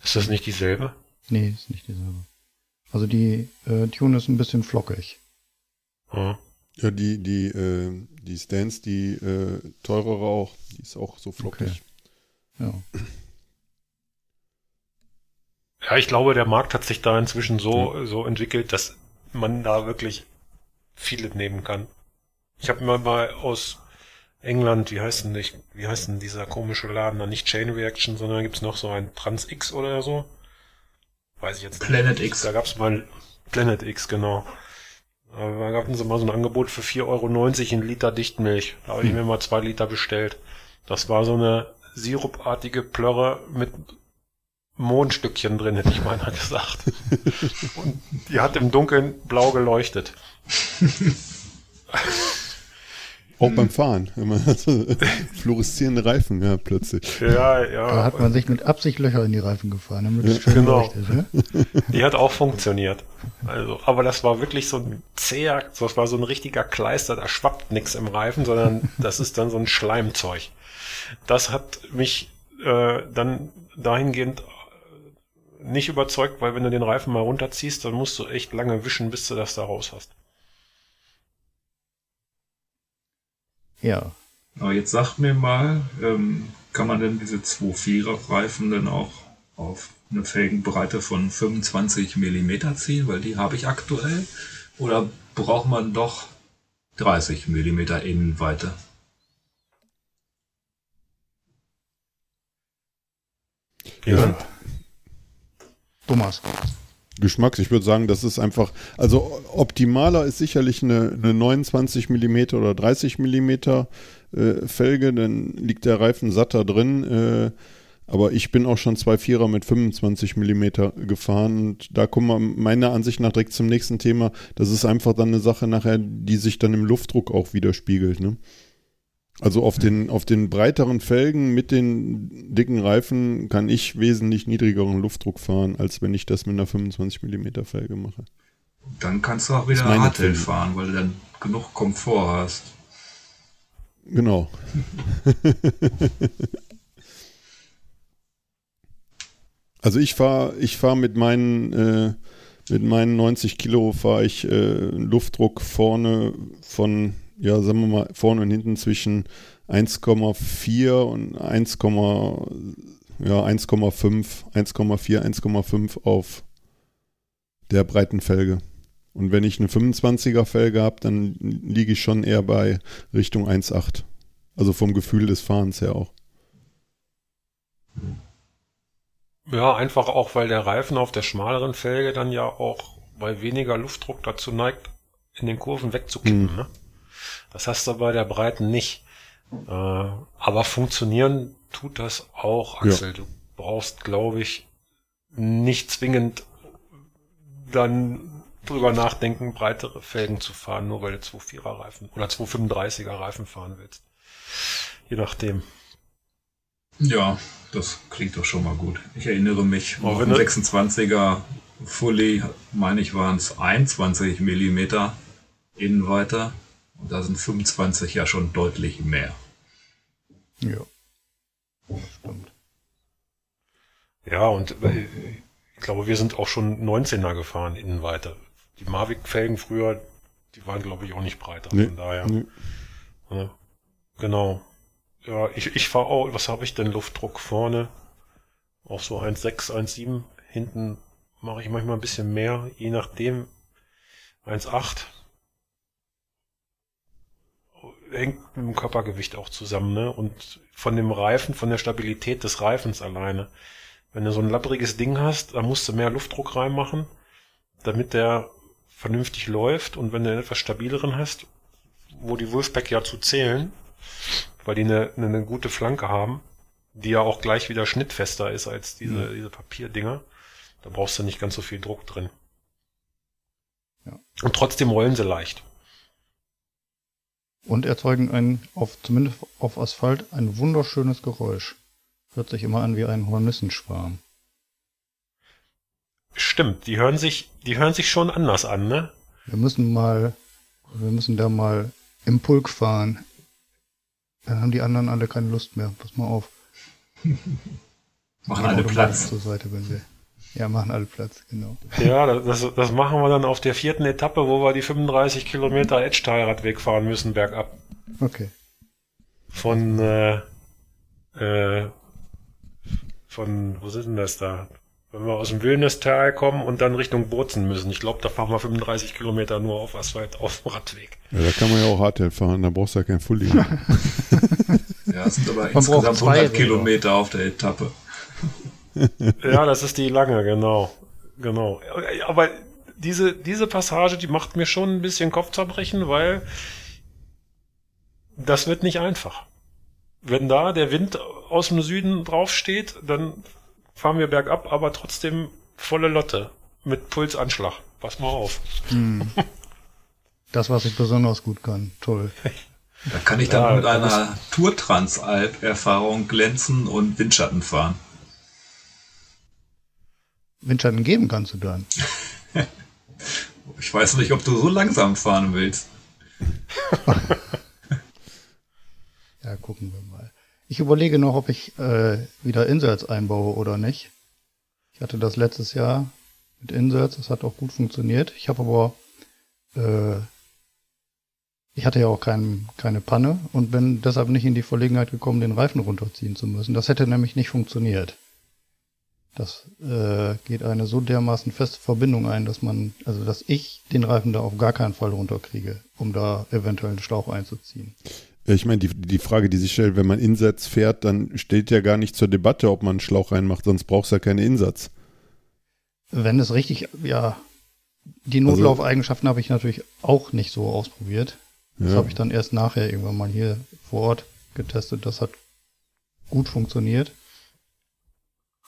Ist das nicht dieselbe? Nee, ist nicht dieselbe. Also die äh, Tune ist ein bisschen flockig. Ja. Ja, die, die, äh, die Stance, die äh, teurere auch, die ist auch so flockig. Ja. Ja, ich glaube, der Markt hat sich da inzwischen so, so entwickelt, dass man da wirklich viele nehmen kann. Ich habe mir mal aus England, wie heißt denn nicht, wie heißt denn dieser komische Laden da? Nicht Chain Reaction, sondern gibt's noch so ein Trans X oder so? Weiß ich jetzt nicht. Planet X. Da gab's mal Planet X, genau. Da gab es mal so ein Angebot für 4,90 Euro in Liter Dichtmilch. Da habe ich mir mal zwei Liter bestellt. Das war so eine sirupartige Plörre mit Mondstückchen drin, hätte ich meiner gesagt. Und die hat im Dunkeln blau geleuchtet. Auch beim Fahren, wenn man hat so fluoreszierende Reifen ja, plötzlich. Ja, ja. Da hat man sich mit Absicht Löcher in die Reifen gefahren, damit es schön genau. leuchtet. Ne? Die hat auch funktioniert. Also, aber das war wirklich so ein zäher, das war so ein richtiger Kleister, da schwappt nichts im Reifen, sondern das ist dann so ein Schleimzeug. Das hat mich äh, dann dahingehend nicht überzeugt, weil wenn du den Reifen mal runterziehst, dann musst du echt lange wischen, bis du das da raus hast. Ja. Aber jetzt sagt mir mal, ähm, kann man denn diese 2,4er Reifen dann auch auf eine Felgenbreite von 25 mm ziehen? Weil die habe ich aktuell. Oder braucht man doch 30 mm Innenweite? Ja. Thomas. Geschmacks, ich würde sagen, das ist einfach, also optimaler ist sicherlich eine, eine 29 mm oder 30 mm äh, Felge, dann liegt der Reifen satter drin. Äh, aber ich bin auch schon zwei Vierer mit 25 mm gefahren und da kommen wir meiner Ansicht nach direkt zum nächsten Thema. Das ist einfach dann eine Sache nachher, die sich dann im Luftdruck auch widerspiegelt. Ne? Also auf den, auf den breiteren Felgen mit den dicken Reifen kann ich wesentlich niedrigeren Luftdruck fahren, als wenn ich das mit einer 25 mm Felge mache. Dann kannst du auch wieder Empfehlung. fahren, weil du dann genug Komfort hast. Genau. also ich fahre ich fahr mit meinen äh, mit meinen 90 Kilo fahre ich äh, Luftdruck vorne von ja sagen wir mal vorne und hinten zwischen 1,4 und 1, ja 1,5 1,4 1,5 auf der breiten Felge. Und wenn ich eine 25er Felge habe, dann liege ich schon eher bei Richtung 1,8. Also vom Gefühl des Fahrens her auch. Ja, einfach auch, weil der Reifen auf der schmaleren Felge dann ja auch bei weniger Luftdruck dazu neigt, in den Kurven wegzukippen. Mhm. Ne? Das hast du bei der breiten nicht. Äh, aber funktionieren tut das auch, Ja. Axel. Du brauchst, glaube ich, nicht zwingend dann drüber nachdenken, breitere Felgen zu fahren, nur weil du 2,4er Reifen oder 2,35er Reifen fahren willst. Je nachdem. Ja, das klingt doch schon mal gut. Ich erinnere mich, Aber auf du- 26er Fully, meine ich, waren es 21 mm Innenweite. Und da sind 25 ja schon deutlich mehr. Ja. Stimmt. Ja, und äh, ich glaube, wir sind auch schon 19er gefahren, Innenweite. Die Mavic-Felgen früher, die waren, glaube ich, auch nicht breiter. Nee, Von daher. nee. Ja, genau. Ja, ich, ich fahre auch, was habe ich denn? Luftdruck vorne. Auch so 1,6, 1,7. Hinten mache ich manchmal ein bisschen mehr, je nachdem. 1,8. Hängt mit dem Körpergewicht auch zusammen, ne? Und von dem Reifen, von der Stabilität des Reifens alleine. Wenn du so ein labbriges Ding hast, da musst du mehr Luftdruck reinmachen, damit der vernünftig läuft. Und wenn du einen etwas stabileren hast, wo die Wolfpack ja zu zählen, weil die eine, eine gute Flanke haben, die ja auch gleich wieder schnittfester ist als diese, Mhm. diese Papierdinger. Da brauchst du nicht ganz so viel Druck drin. Ja. Und trotzdem rollen sie leicht. Und erzeugen ein, auf, zumindest auf Asphalt, ein wunderschönes Geräusch. Hört sich immer an wie ein Hornissenschwarm. Stimmt, die hören sich, die hören sich schon anders an, ne? Wir müssen mal, wir müssen da mal im Pulk fahren. Dann haben die anderen alle keine Lust mehr. Pass mal auf. Machen alle Platz. Zur Seite, wenn wir. Ja, machen alle Platz, genau. Ja, das, das machen wir dann auf der vierten Etappe, wo wir die 35 Kilometer Edge-Teilradweg fahren müssen, bergab. Okay. Von, äh, äh, von, wo sind denn das da? Wenn wir aus dem Wildnistal kommen und dann Richtung Bozen müssen. Ich glaube, da fahren wir 35 Kilometer nur auf Asphalt, auf dem Radweg. Ja, da kann man ja auch Hardtail fahren, da brauchst du ja kein Fully. Ja, es sind aber braucht insgesamt zwei 100 Räder. Kilometer auf der Etappe. Ja, das ist die lange, genau. Genau. Aber diese, diese Passage, die macht mir schon ein bisschen Kopfzerbrechen, weil das wird nicht einfach. Wenn da der Wind aus dem Süden draufsteht, dann fahren wir bergab, aber trotzdem volle Lotte mit Pulsanschlag. Pass mal auf. Das, was ich besonders gut kann. Toll. Da kann ich dann Ja, mit einer Tour-Transalp-Erfahrung glänzen und Windschatten fahren. Windschatten geben kannst du dann. Ich weiß nicht, ob du so langsam fahren willst. Ja, gucken wir mal. Ich überlege noch, ob ich äh, wieder Inserts einbaue oder nicht. Ich hatte das letztes Jahr mit Inserts, das hat auch gut funktioniert. Ich habe aber, äh, ich hatte ja auch kein, keine Panne und bin deshalb nicht in die Verlegenheit gekommen, den Reifen runterziehen zu müssen. Das hätte nämlich nicht funktioniert. Das äh, geht eine so dermaßen feste Verbindung ein, dass man, also dass ich den Reifen da auf gar keinen Fall runterkriege, um da eventuell einen Schlauch einzuziehen. Ich meine, die, die Frage, die sich stellt, wenn man Insatz fährt, dann steht ja gar nicht zur Debatte, ob man einen Schlauch reinmacht, sonst brauchst du ja keine Insatz. Wenn es richtig, ja, die Also- Notlaufeigenschaften habe ich natürlich auch nicht so ausprobiert. Das Ja. habe ich dann erst nachher irgendwann mal hier vor Ort getestet. Das hat gut funktioniert.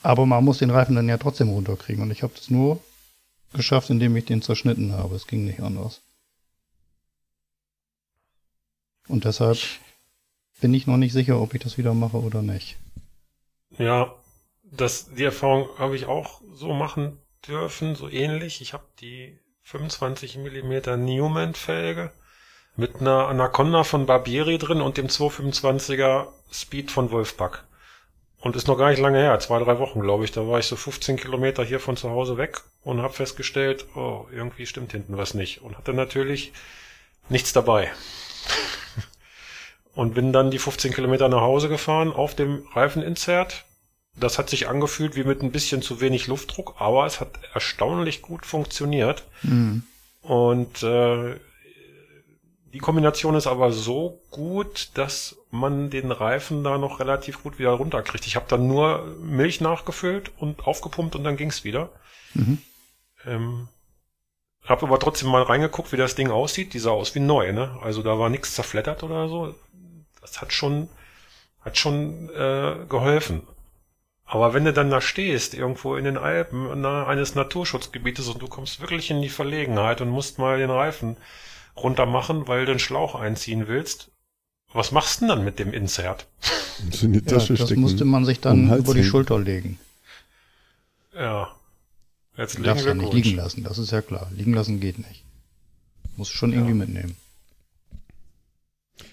Aber man muss den Reifen dann ja trotzdem runterkriegen. Und ich habe das nur geschafft, indem ich den zerschnitten habe. Es ging nicht anders. Und deshalb bin ich noch nicht sicher, ob ich das wieder mache oder nicht. Ja, das, die Erfahrung habe ich auch so machen dürfen, so ähnlich. Ich habe die 25 mm Newman-Felge mit einer Anaconda von Barbieri drin und dem 225er Speed von Wolfpack. Und ist noch gar nicht lange her, zwei, drei Wochen, glaube ich. Da war ich so 15 Kilometer hier von zu Hause weg und habe festgestellt, oh, irgendwie stimmt hinten was nicht. Und hatte natürlich nichts dabei. und bin dann die 15 Kilometer nach Hause gefahren auf dem Reifeninsert. Das hat sich angefühlt wie mit ein bisschen zu wenig Luftdruck, aber es hat erstaunlich gut funktioniert. Hm. Und äh, die Kombination ist aber so gut, dass man den Reifen da noch relativ gut wieder runterkriegt. Ich habe dann nur Milch nachgefüllt und aufgepumpt und dann ging's wieder. Mhm. Ähm, habe aber trotzdem mal reingeguckt, wie das Ding aussieht. Die sah aus wie neu, ne? Also da war nichts zerfleddert oder so. Das hat schon, hat schon äh, geholfen. Aber wenn du dann da stehst, irgendwo in den Alpen, nahe eines Naturschutzgebietes und du kommst wirklich in die Verlegenheit und musst mal den Reifen runter machen, weil du einen Schlauch einziehen willst, was machst du denn dann mit dem Insert? Das in die Ja, Tasche das stecken. musste man sich dann über die. Schulter legen. Ja. Herzlichen Darfst ja nicht liegen lassen, das ist ja klar. Liegen lassen geht nicht. Muss schon irgendwie mitnehmen.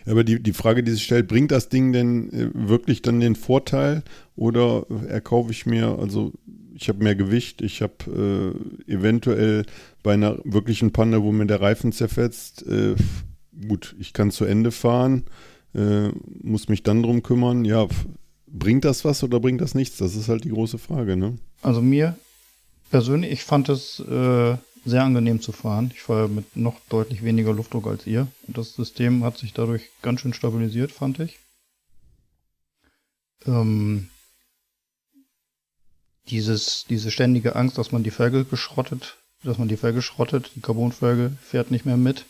Aber die, die Frage, die sich stellt, bringt das Ding denn äh, wirklich dann den Vorteil oder erkaufe ich mir, also ich habe mehr Gewicht, ich habe äh, eventuell bei einer wirklichen Panne, wo mir der Reifen zerfetzt, äh, gut, ich kann zu Ende fahren, äh, muss mich dann drum kümmern, ja, bringt das was oder bringt das nichts? Das ist halt die große Frage, ne? Also mir persönlich, ich fand es äh, sehr angenehm zu fahren. Ich fahre mit noch deutlich weniger Luftdruck als ihr. Und das System hat sich dadurch ganz schön stabilisiert, fand ich. Ähm, dieses, diese ständige Angst, dass man die Felge geschrottet, dass man die Felge schrottet, die Carbonfelge fährt nicht mehr mit.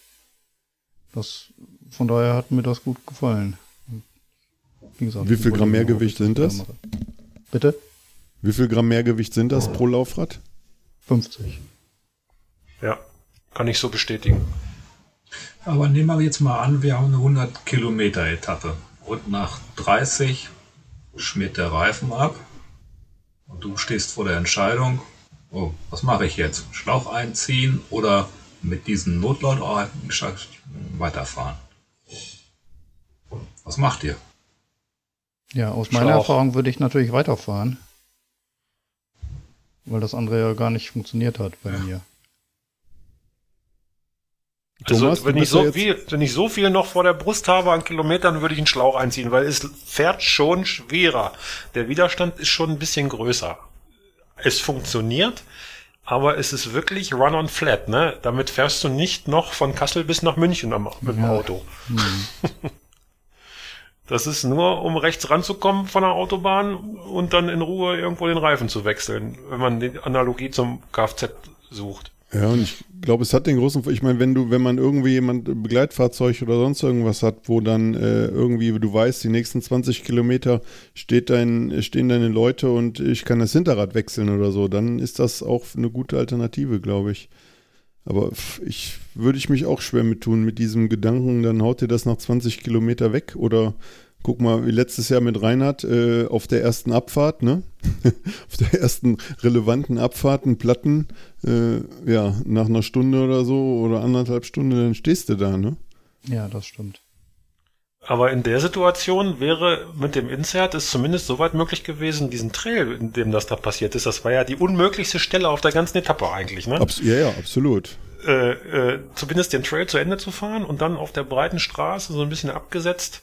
Das, von daher hat mir das gut gefallen. Wie, gesagt, Wie viel Gramm Mehrgewicht sind das? wärmere. Bitte? Wie viel Gramm Mehrgewicht sind das pro Laufrad? 50. Ja, kann ich so bestätigen. Aber nehmen wir jetzt mal an, wir haben eine 100 Kilometer Etappe und nach 30 schmiert der Reifen ab und du stehst vor der Entscheidung, oh, was mache ich jetzt? Schlauch einziehen oder mit diesen Notlautreifen weiterfahren? Was macht ihr? Ja, aus meiner Schlauch. Erfahrung würde ich natürlich weiterfahren. Weil das andere ja gar nicht funktioniert hat bei mir. Also, Thomas, wenn, ich so viel, wenn ich so viel noch vor der Brust habe an Kilometern, würde ich einen Schlauch einziehen, weil es fährt schon schwerer. Der Widerstand ist schon ein bisschen größer. Es funktioniert, aber es ist wirklich run on flat, ne? Damit fährst du nicht noch von Kassel bis nach München am, mit dem Ja. Auto. Das ist nur, um rechts ranzukommen von der Autobahn und dann in Ruhe irgendwo den Reifen zu wechseln, wenn man die Analogie zum Kfz sucht. Ja, und ich glaube, es hat den großen, ich meine, wenn du, wenn man irgendwie jemand ein Begleitfahrzeug oder sonst irgendwas hat, wo dann äh, irgendwie, du weißt, die nächsten 20 Kilometer steht dein, stehen deine Leute und ich kann das Hinterrad wechseln oder so, dann ist das auch eine gute Alternative, glaube ich. Aber ich würde ich mich auch schwer mit tun, mit diesem Gedanken, dann haut dir das nach 20 Kilometer weg oder guck mal, wie letztes Jahr mit Reinhard äh, auf der ersten Abfahrt, ne? auf der ersten relevanten Abfahrt einen Platten, äh, ja, nach einer Stunde oder so oder anderthalb Stunden, dann stehst du da, ne? Ja, das stimmt. Aber in der Situation wäre mit dem Insert es zumindest soweit möglich gewesen, diesen Trail, in dem das da passiert ist, das war ja die unmöglichste Stelle auf der ganzen Etappe eigentlich, ne? Abs ja, ja, absolut. Äh, äh, zumindest den Trail zu Ende zu fahren und dann auf der breiten Straße so ein bisschen abgesetzt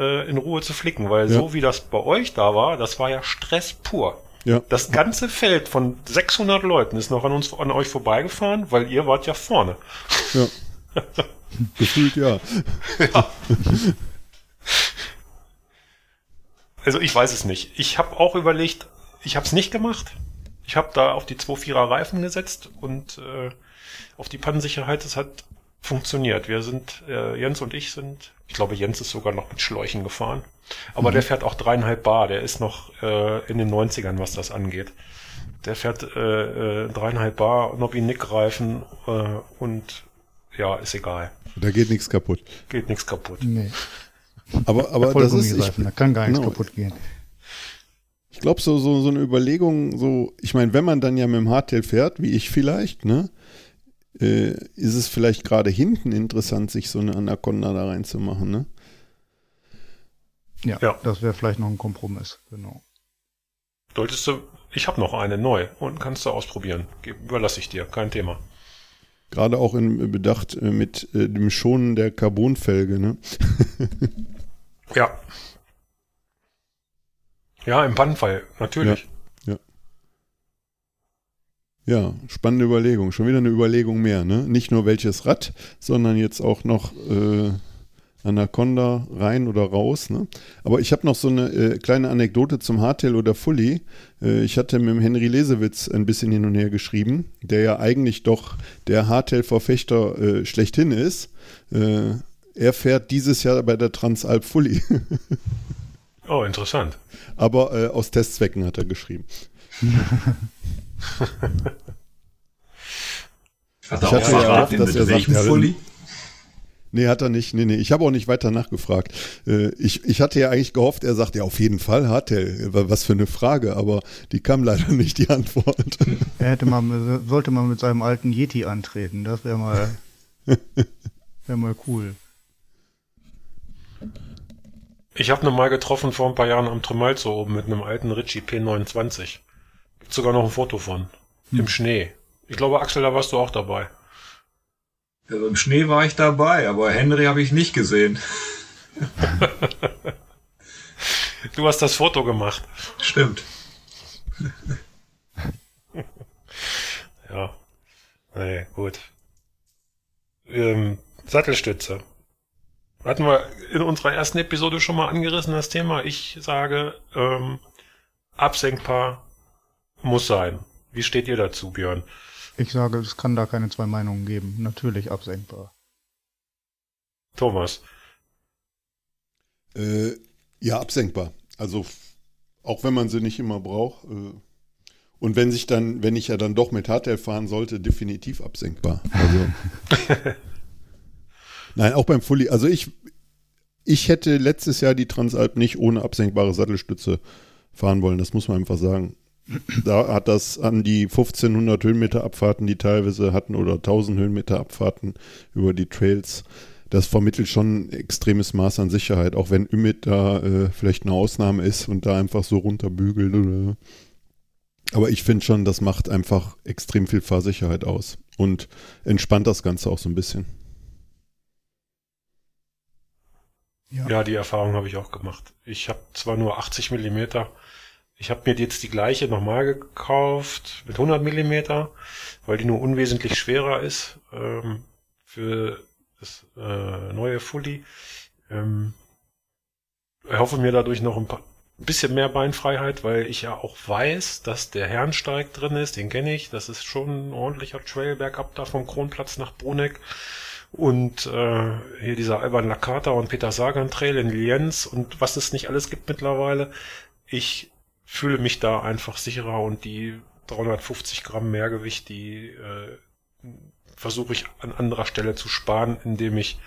äh, in Ruhe zu flicken, weil Ja. so wie das bei euch da war, das war ja Stress pur. Ja, Das ganze Feld von 600 Leuten ist noch an uns, an euch vorbeigefahren, weil ihr wart ja vorne. ja. Gefühlt ja. Also ich weiß es nicht. Ich habe auch überlegt, ich habe es nicht gemacht. Ich habe da auf die 2.4er Reifen gesetzt und äh, auf die Pannensicherheit. Das hat funktioniert. Wir sind, äh, Jens und ich sind, ich glaube Jens ist sogar noch mit Schläuchen gefahren. Aber der fährt auch dreieinhalb Bar. Der ist noch äh, in den 90ern, was das angeht. Der fährt äh, äh, dreieinhalb Bar, Nobby-Nick-Reifen äh, und ja, ist egal. Da geht nichts kaputt. Geht nichts kaputt. Nee, Aber, aber das ist, ich, da kann gar nichts genau. kaputt gehen. Ich glaube, so, so, so eine Überlegung, so, ich meine, wenn man dann ja mit dem Hardtail fährt, wie ich vielleicht, ne, äh, ist es vielleicht gerade hinten interessant, sich so eine Anaconda da reinzumachen, ne? Ja, Ja. das wäre vielleicht noch ein Kompromiss, genau. Solltest du, ich habe noch eine neu und kannst du ausprobieren. Ge- Überlasse ich dir, kein Thema. Gerade auch in Bedacht äh, mit äh, dem Schonen der Carbonfelge, ne? Ja. Ja, im Pannenfall, natürlich. Ja, spannende Überlegung. Schon wieder eine Überlegung mehr, ne? Nicht nur welches Rad, sondern jetzt auch noch äh, Anaconda rein oder raus, ne? Aber ich habe noch so eine äh, kleine Anekdote zum Hardtail oder Fully. Äh, ich hatte mit dem Henry Lesewitz ein bisschen hin und her geschrieben, der ja eigentlich doch der Hardtail-Verfechter äh, schlechthin ist. Äh, er fährt dieses Jahr bei der Transalp Fully. Oh, interessant. Aber äh, aus Testzwecken hat er geschrieben. Hat Ich er auch hatte ja verraten, gehofft, dass mit er sagt, welchem ja, Fully? Nee, hat er nicht. Nee, nee. Ich habe auch nicht weiter nachgefragt. Äh, ich, ich hatte ja eigentlich gehofft, er sagt ja auf jeden Fall hat er. Was für eine Frage, aber die kam leider nicht, die Antwort. Er hätte mal, sollte mal mit seinem alten Yeti antreten, das wäre mal, wäre mal cool. Ich habe ihn mal getroffen vor ein paar Jahren am Tremalzo oben mit einem alten Ritchie P29. Gibt sogar noch ein Foto von. Im Schnee. Ich glaube, Axel, da warst du auch dabei. Also Im Schnee war ich dabei, aber Henry habe ich nicht gesehen. Du hast das Foto gemacht. Stimmt. Ja. Nee, gut. Ähm, Sattelstütze. Hatten wir in unserer ersten Episode schon mal angerissen, das Thema. Ich sage, ähm, absenkbar muss sein. Wie steht ihr dazu, Björn? Ich sage, es kann da keine zwei Meinungen geben. Natürlich absenkbar. Thomas. äh, Ja, absenkbar. Also auch wenn man sie nicht immer braucht. Äh, und wenn sich dann, wenn ich ja dann doch mit Hardtail fahren sollte, definitiv absenkbar. Also Nein, auch beim Fully. Also ich, ich hätte letztes Jahr die Transalp nicht ohne absenkbare Sattelstütze fahren wollen. Das muss man einfach sagen. Da hat das an die 1500 Höhenmeter Abfahrten, die teilweise hatten, oder 1000 Höhenmeter Abfahrten über die Trails, das vermittelt schon ein extremes Maß an Sicherheit, auch wenn Ümit da äh, vielleicht eine Ausnahme ist und da einfach so runterbügelt. Oder. Aber ich finde schon, das macht einfach extrem viel Fahrsicherheit aus und entspannt das Ganze auch so ein bisschen. Ja, ja die Erfahrung habe ich auch gemacht. Ich habe zwar nur 80 Millimeter ich habe mir jetzt die gleiche nochmal gekauft mit 100 Millimeter, weil die nur unwesentlich schwerer ist ähm, für das äh, neue Fully. Ähm, ich hoffe mir dadurch noch ein paar, ein bisschen mehr Beinfreiheit, weil ich ja auch weiß, dass der Herrensteig drin ist, den kenne ich. Das ist schon ein ordentlicher Trail bergab da vom Kronplatz nach Bruneck. Und äh, hier dieser Alban Lakata und Peter Sagan Trail in Lienz und was es nicht alles gibt mittlerweile. Ich fühle mich da einfach sicherer und die 350 Gramm Mehrgewicht, die äh, versuche ich an anderer Stelle zu sparen, indem ich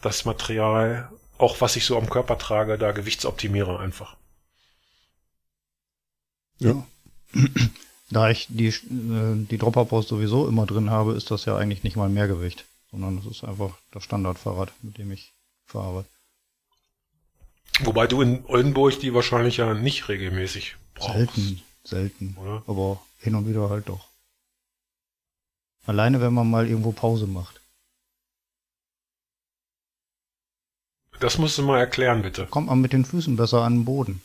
das Material, auch was ich so am Körper trage, da gewichtsoptimiere einfach. Ja. Da ich die, äh, die Dropper-Post sowieso immer drin habe, ist das ja eigentlich nicht mal Mehrgewicht, sondern das ist einfach das Standardfahrrad, mit dem ich fahre. Wobei du in Oldenburg die wahrscheinlich ja nicht regelmäßig Selten, selten. Oder? Aber hin und wieder halt doch. Alleine, wenn man mal irgendwo Pause macht. Das musst du mal erklären, bitte. Kommt man mit den Füßen besser an den Boden.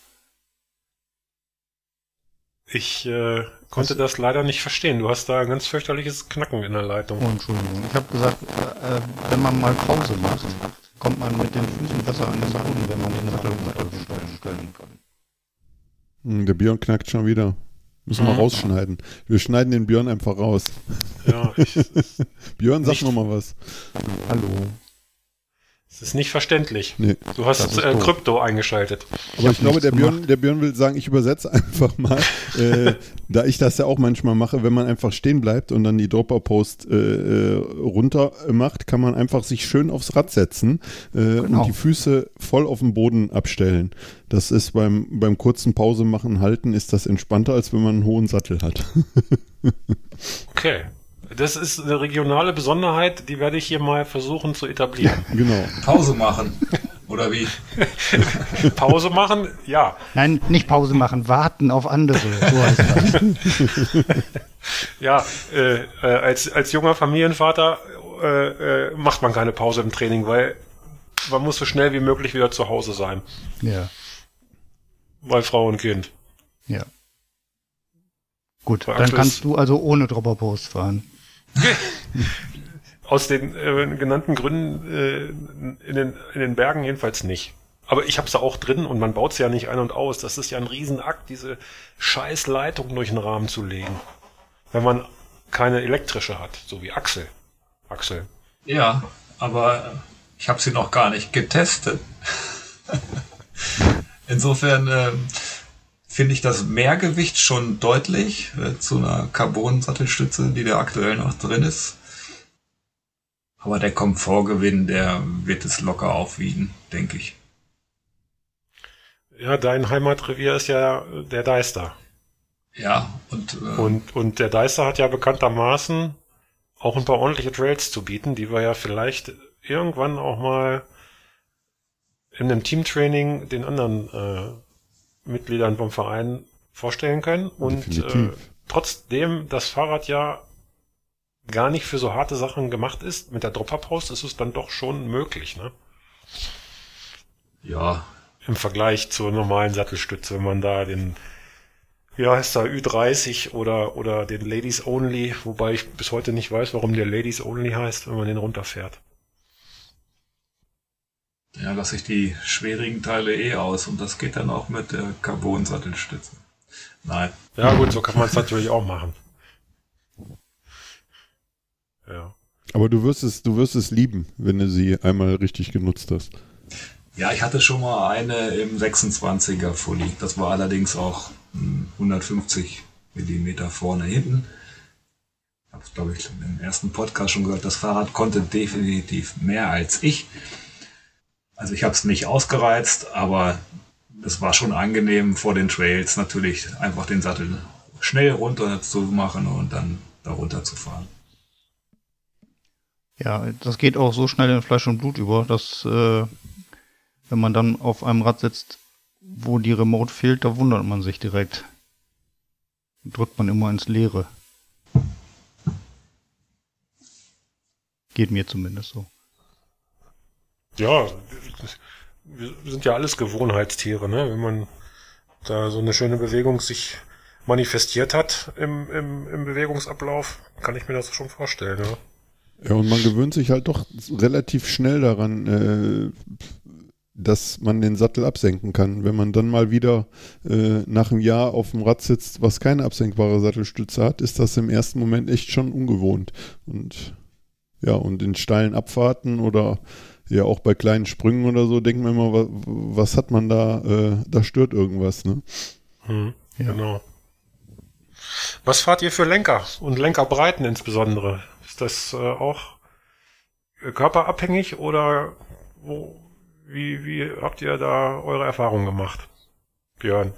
Ich äh, konnte Was? das leider nicht verstehen. Du hast da ein ganz fürchterliches Knacken in der Leitung. Oh, Entschuldigung. Ich habe gesagt, äh, wenn man mal Pause macht, kommt man mit den Füßen besser an den Boden, wenn man den Sattel stellen kann. Hm, der Björn knackt schon wieder. Müssen wir mhm. rausschneiden. Wir schneiden den Björn einfach raus. Ja, ich, Björn, sag noch mal was. Hallo. Es ist nicht verständlich. Nee, du hast äh, Krypto eingeschaltet. Aber ich, ich glaube, der Björn, der Björn will sagen, ich übersetze einfach mal, äh, da ich das ja auch manchmal mache, wenn man einfach stehen bleibt und dann die Dropper-Post äh, äh runter macht, kann man einfach sich schön aufs Rad setzen äh, genau. und die Füße voll auf den Boden abstellen. Das ist beim, beim kurzen Pause machen, halten, ist das entspannter, als wenn man einen hohen Sattel hat. okay. Das ist eine regionale Besonderheit, die werde ich hier mal versuchen zu etablieren. Ja, genau. Pause machen. Oder wie? Pause machen? Ja. Nein, nicht Pause machen, warten auf andere. So heißt das. ja, äh, äh, als, als junger Familienvater äh, äh, macht man keine Pause im Training, weil man muss so schnell wie möglich wieder zu Hause sein. Ja. Weil Frau und Kind. Ja. Gut, dann kannst du also ohne Dropper-Post fahren. Aus den äh, genannten Gründen äh, in, den, in den Bergen jedenfalls nicht. Aber ich habe es auch drin und man baut es ja nicht ein und aus. Das ist ja ein Riesenakt, diese scheiß Leitung durch den Rahmen zu legen. Wenn man keine elektrische hat, so wie Axel. Axel. Ja, aber ich habe sie noch gar nicht getestet. Insofern äh, finde ich das Mehrgewicht schon deutlich äh, zu einer Carbon-Sattelstütze, die da aktuell noch drin ist. Aber der Komfortgewinn, der wird es locker aufwiegen, denke ich. Ja, dein Heimatrevier ist ja der Deister. Ja, und, äh, und, und der Deister hat ja bekanntermaßen auch ein paar ordentliche Trails zu bieten, die wir ja vielleicht irgendwann auch mal in einem Teamtraining den anderen äh, Mitgliedern vom Verein vorstellen können. Und äh, trotzdem das Fahrrad ja gar nicht für so harte Sachen gemacht ist, mit der Dropper-Post ist es dann doch schon möglich, ne? Ja. Im Vergleich zur normalen Sattelstütze, wenn man da den, wie heißt da, Ü30 oder, oder den Ladies Only, wobei ich bis heute nicht weiß, warum der Ladies Only heißt, wenn man den runterfährt. Ja, lasse ich die schwierigen Teile eh aus und das geht dann auch mit der Carbon-Sattelstütze. Nein. Ja gut, so kann man es natürlich auch machen. Ja. Aber du wirst es, du wirst es lieben, wenn du sie einmal richtig genutzt hast. Ja, ich hatte schon mal eine im 26er Fully. Das war allerdings auch 150 Millimeter vorne hinten. Ich habe es, glaube ich, im ersten Podcast schon gehört. Das Fahrrad konnte definitiv mehr als ich. Also ich habe es nicht ausgereizt, aber es war schon angenehm vor den Trails natürlich einfach den Sattel schnell runter zu machen und dann darunter zu fahren. Ja, das geht auch so schnell in Fleisch und Blut über, dass äh, wenn man dann auf einem Rad sitzt, wo die Remote fehlt, da wundert man sich direkt. Drückt man immer ins Leere. Geht mir zumindest so. Ja, wir sind ja alles Gewohnheitstiere, ne? Wenn man da so eine schöne Bewegung sich manifestiert hat im, im, im Bewegungsablauf, kann ich mir das schon vorstellen, ja. Ja, und man gewöhnt sich halt doch relativ schnell daran, äh, dass man den Sattel absenken kann. Wenn man dann mal wieder äh, nach einem Jahr auf dem Rad sitzt, was keine absenkbare Sattelstütze hat, ist das im ersten Moment echt schon ungewohnt. Und ja, und in steilen Abfahrten oder ja auch bei kleinen Sprüngen oder so, denkt man immer, was, was hat man da, äh, da stört irgendwas, ne? Hm, ja. Genau. Was fahrt ihr für Lenker und Lenkerbreiten insbesondere? Ist das äh, auch körperabhängig oder wo, wie, wie habt ihr da eure Erfahrungen gemacht? Björn.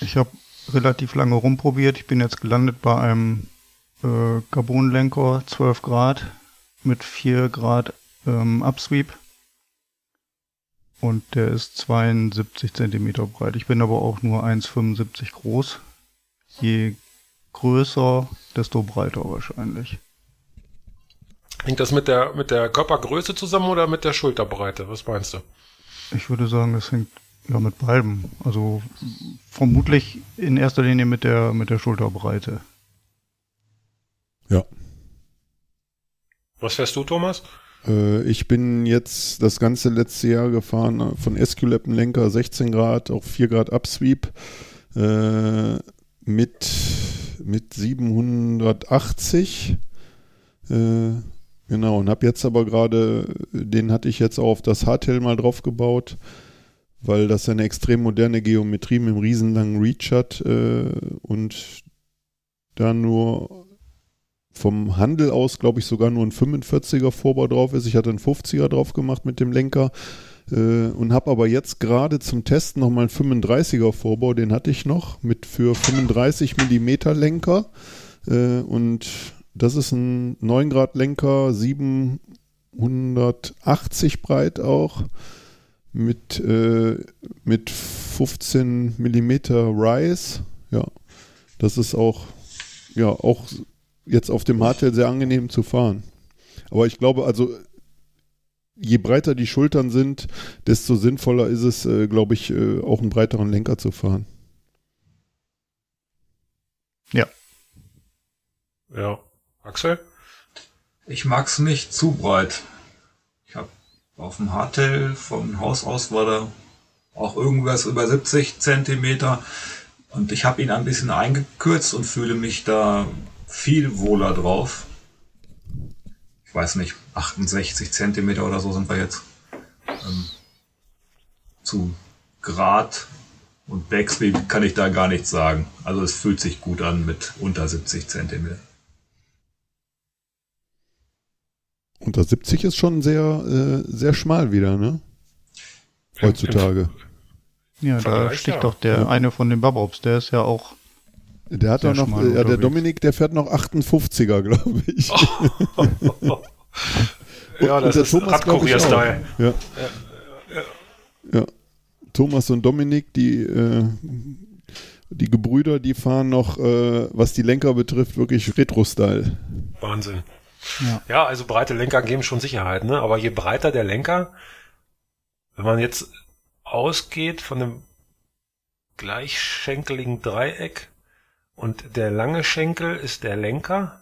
Ich habe relativ lange rumprobiert. Ich bin jetzt gelandet bei einem äh, Carbonlenker 12 Grad mit 4 Grad ähm, Upsweep. Und der ist 72 Zentimeter breit. Ich bin aber auch nur 1,75 groß. Je größer, desto breiter wahrscheinlich. Hängt das mit der, mit der Körpergröße zusammen oder mit der Schulterbreite? Was meinst du? Ich würde sagen, das hängt ja mit beidem. Also vermutlich in erster Linie mit der, mit der Schulterbreite. Ja. Was fährst du, Thomas? Äh, ich bin jetzt das ganze letzte Jahr gefahren äh, von Esculap Lenker 16 Grad auf 4 Grad Upsweep äh, mit, mit 780. Äh, genau, und habe jetzt aber gerade, den hatte ich jetzt auch auf das Hardtail mal drauf gebaut, weil das eine extrem moderne Geometrie mit einem riesenlangen Reach hat äh, und da nur vom Handel aus, glaube ich, sogar nur ein 45er Vorbau drauf ist. Ich hatte einen 50er drauf gemacht mit dem Lenker äh, und habe aber jetzt gerade zum Testen nochmal einen 35er Vorbau, den hatte ich noch mit für 35 Millimeter Lenker äh, und das ist ein 9 Grad Lenker, 780 breit auch mit, äh, mit 15 Millimeter Rise. Ja, das ist auch, ja, auch jetzt auf dem Hardtail sehr angenehm zu fahren. Aber ich glaube, also je breiter die Schultern sind, desto sinnvoller ist es, äh, glaube ich, äh, auch einen breiteren Lenker zu fahren. Ja. Ja. Axel? Ich mag es nicht zu breit. Ich habe auf dem Hardtail vom Haus aus war da auch irgendwas über 70 Zentimeter und ich habe ihn ein bisschen eingekürzt und fühle mich da viel wohler drauf. Ich weiß nicht, 68 Zentimeter oder so sind wir jetzt. Ähm, zu Grad und Backspeed kann ich da gar nichts sagen. Also es fühlt sich gut an mit unter 70 Zentimeter. Unter 70 ist schon sehr, äh, sehr schmal wieder, ne? Heutzutage. Ja, da sticht doch der ja. eine von den Babobs, der ist ja auch der hat doch noch, ja, der Dominik, der fährt noch 58er, glaube ich. Oh. ja, das ist Radkurier-Style. Ja. Ja. Ja. ja. Thomas und Dominik, die, äh, die Gebrüder, die fahren noch, äh, was die Lenker betrifft, wirklich Retro-Style. Wahnsinn. Ja. ja, also breite Lenker geben schon Sicherheit, ne? Aber je breiter der Lenker, wenn man jetzt ausgeht von einem gleichschenkeligen Dreieck, und der lange Schenkel ist der Lenker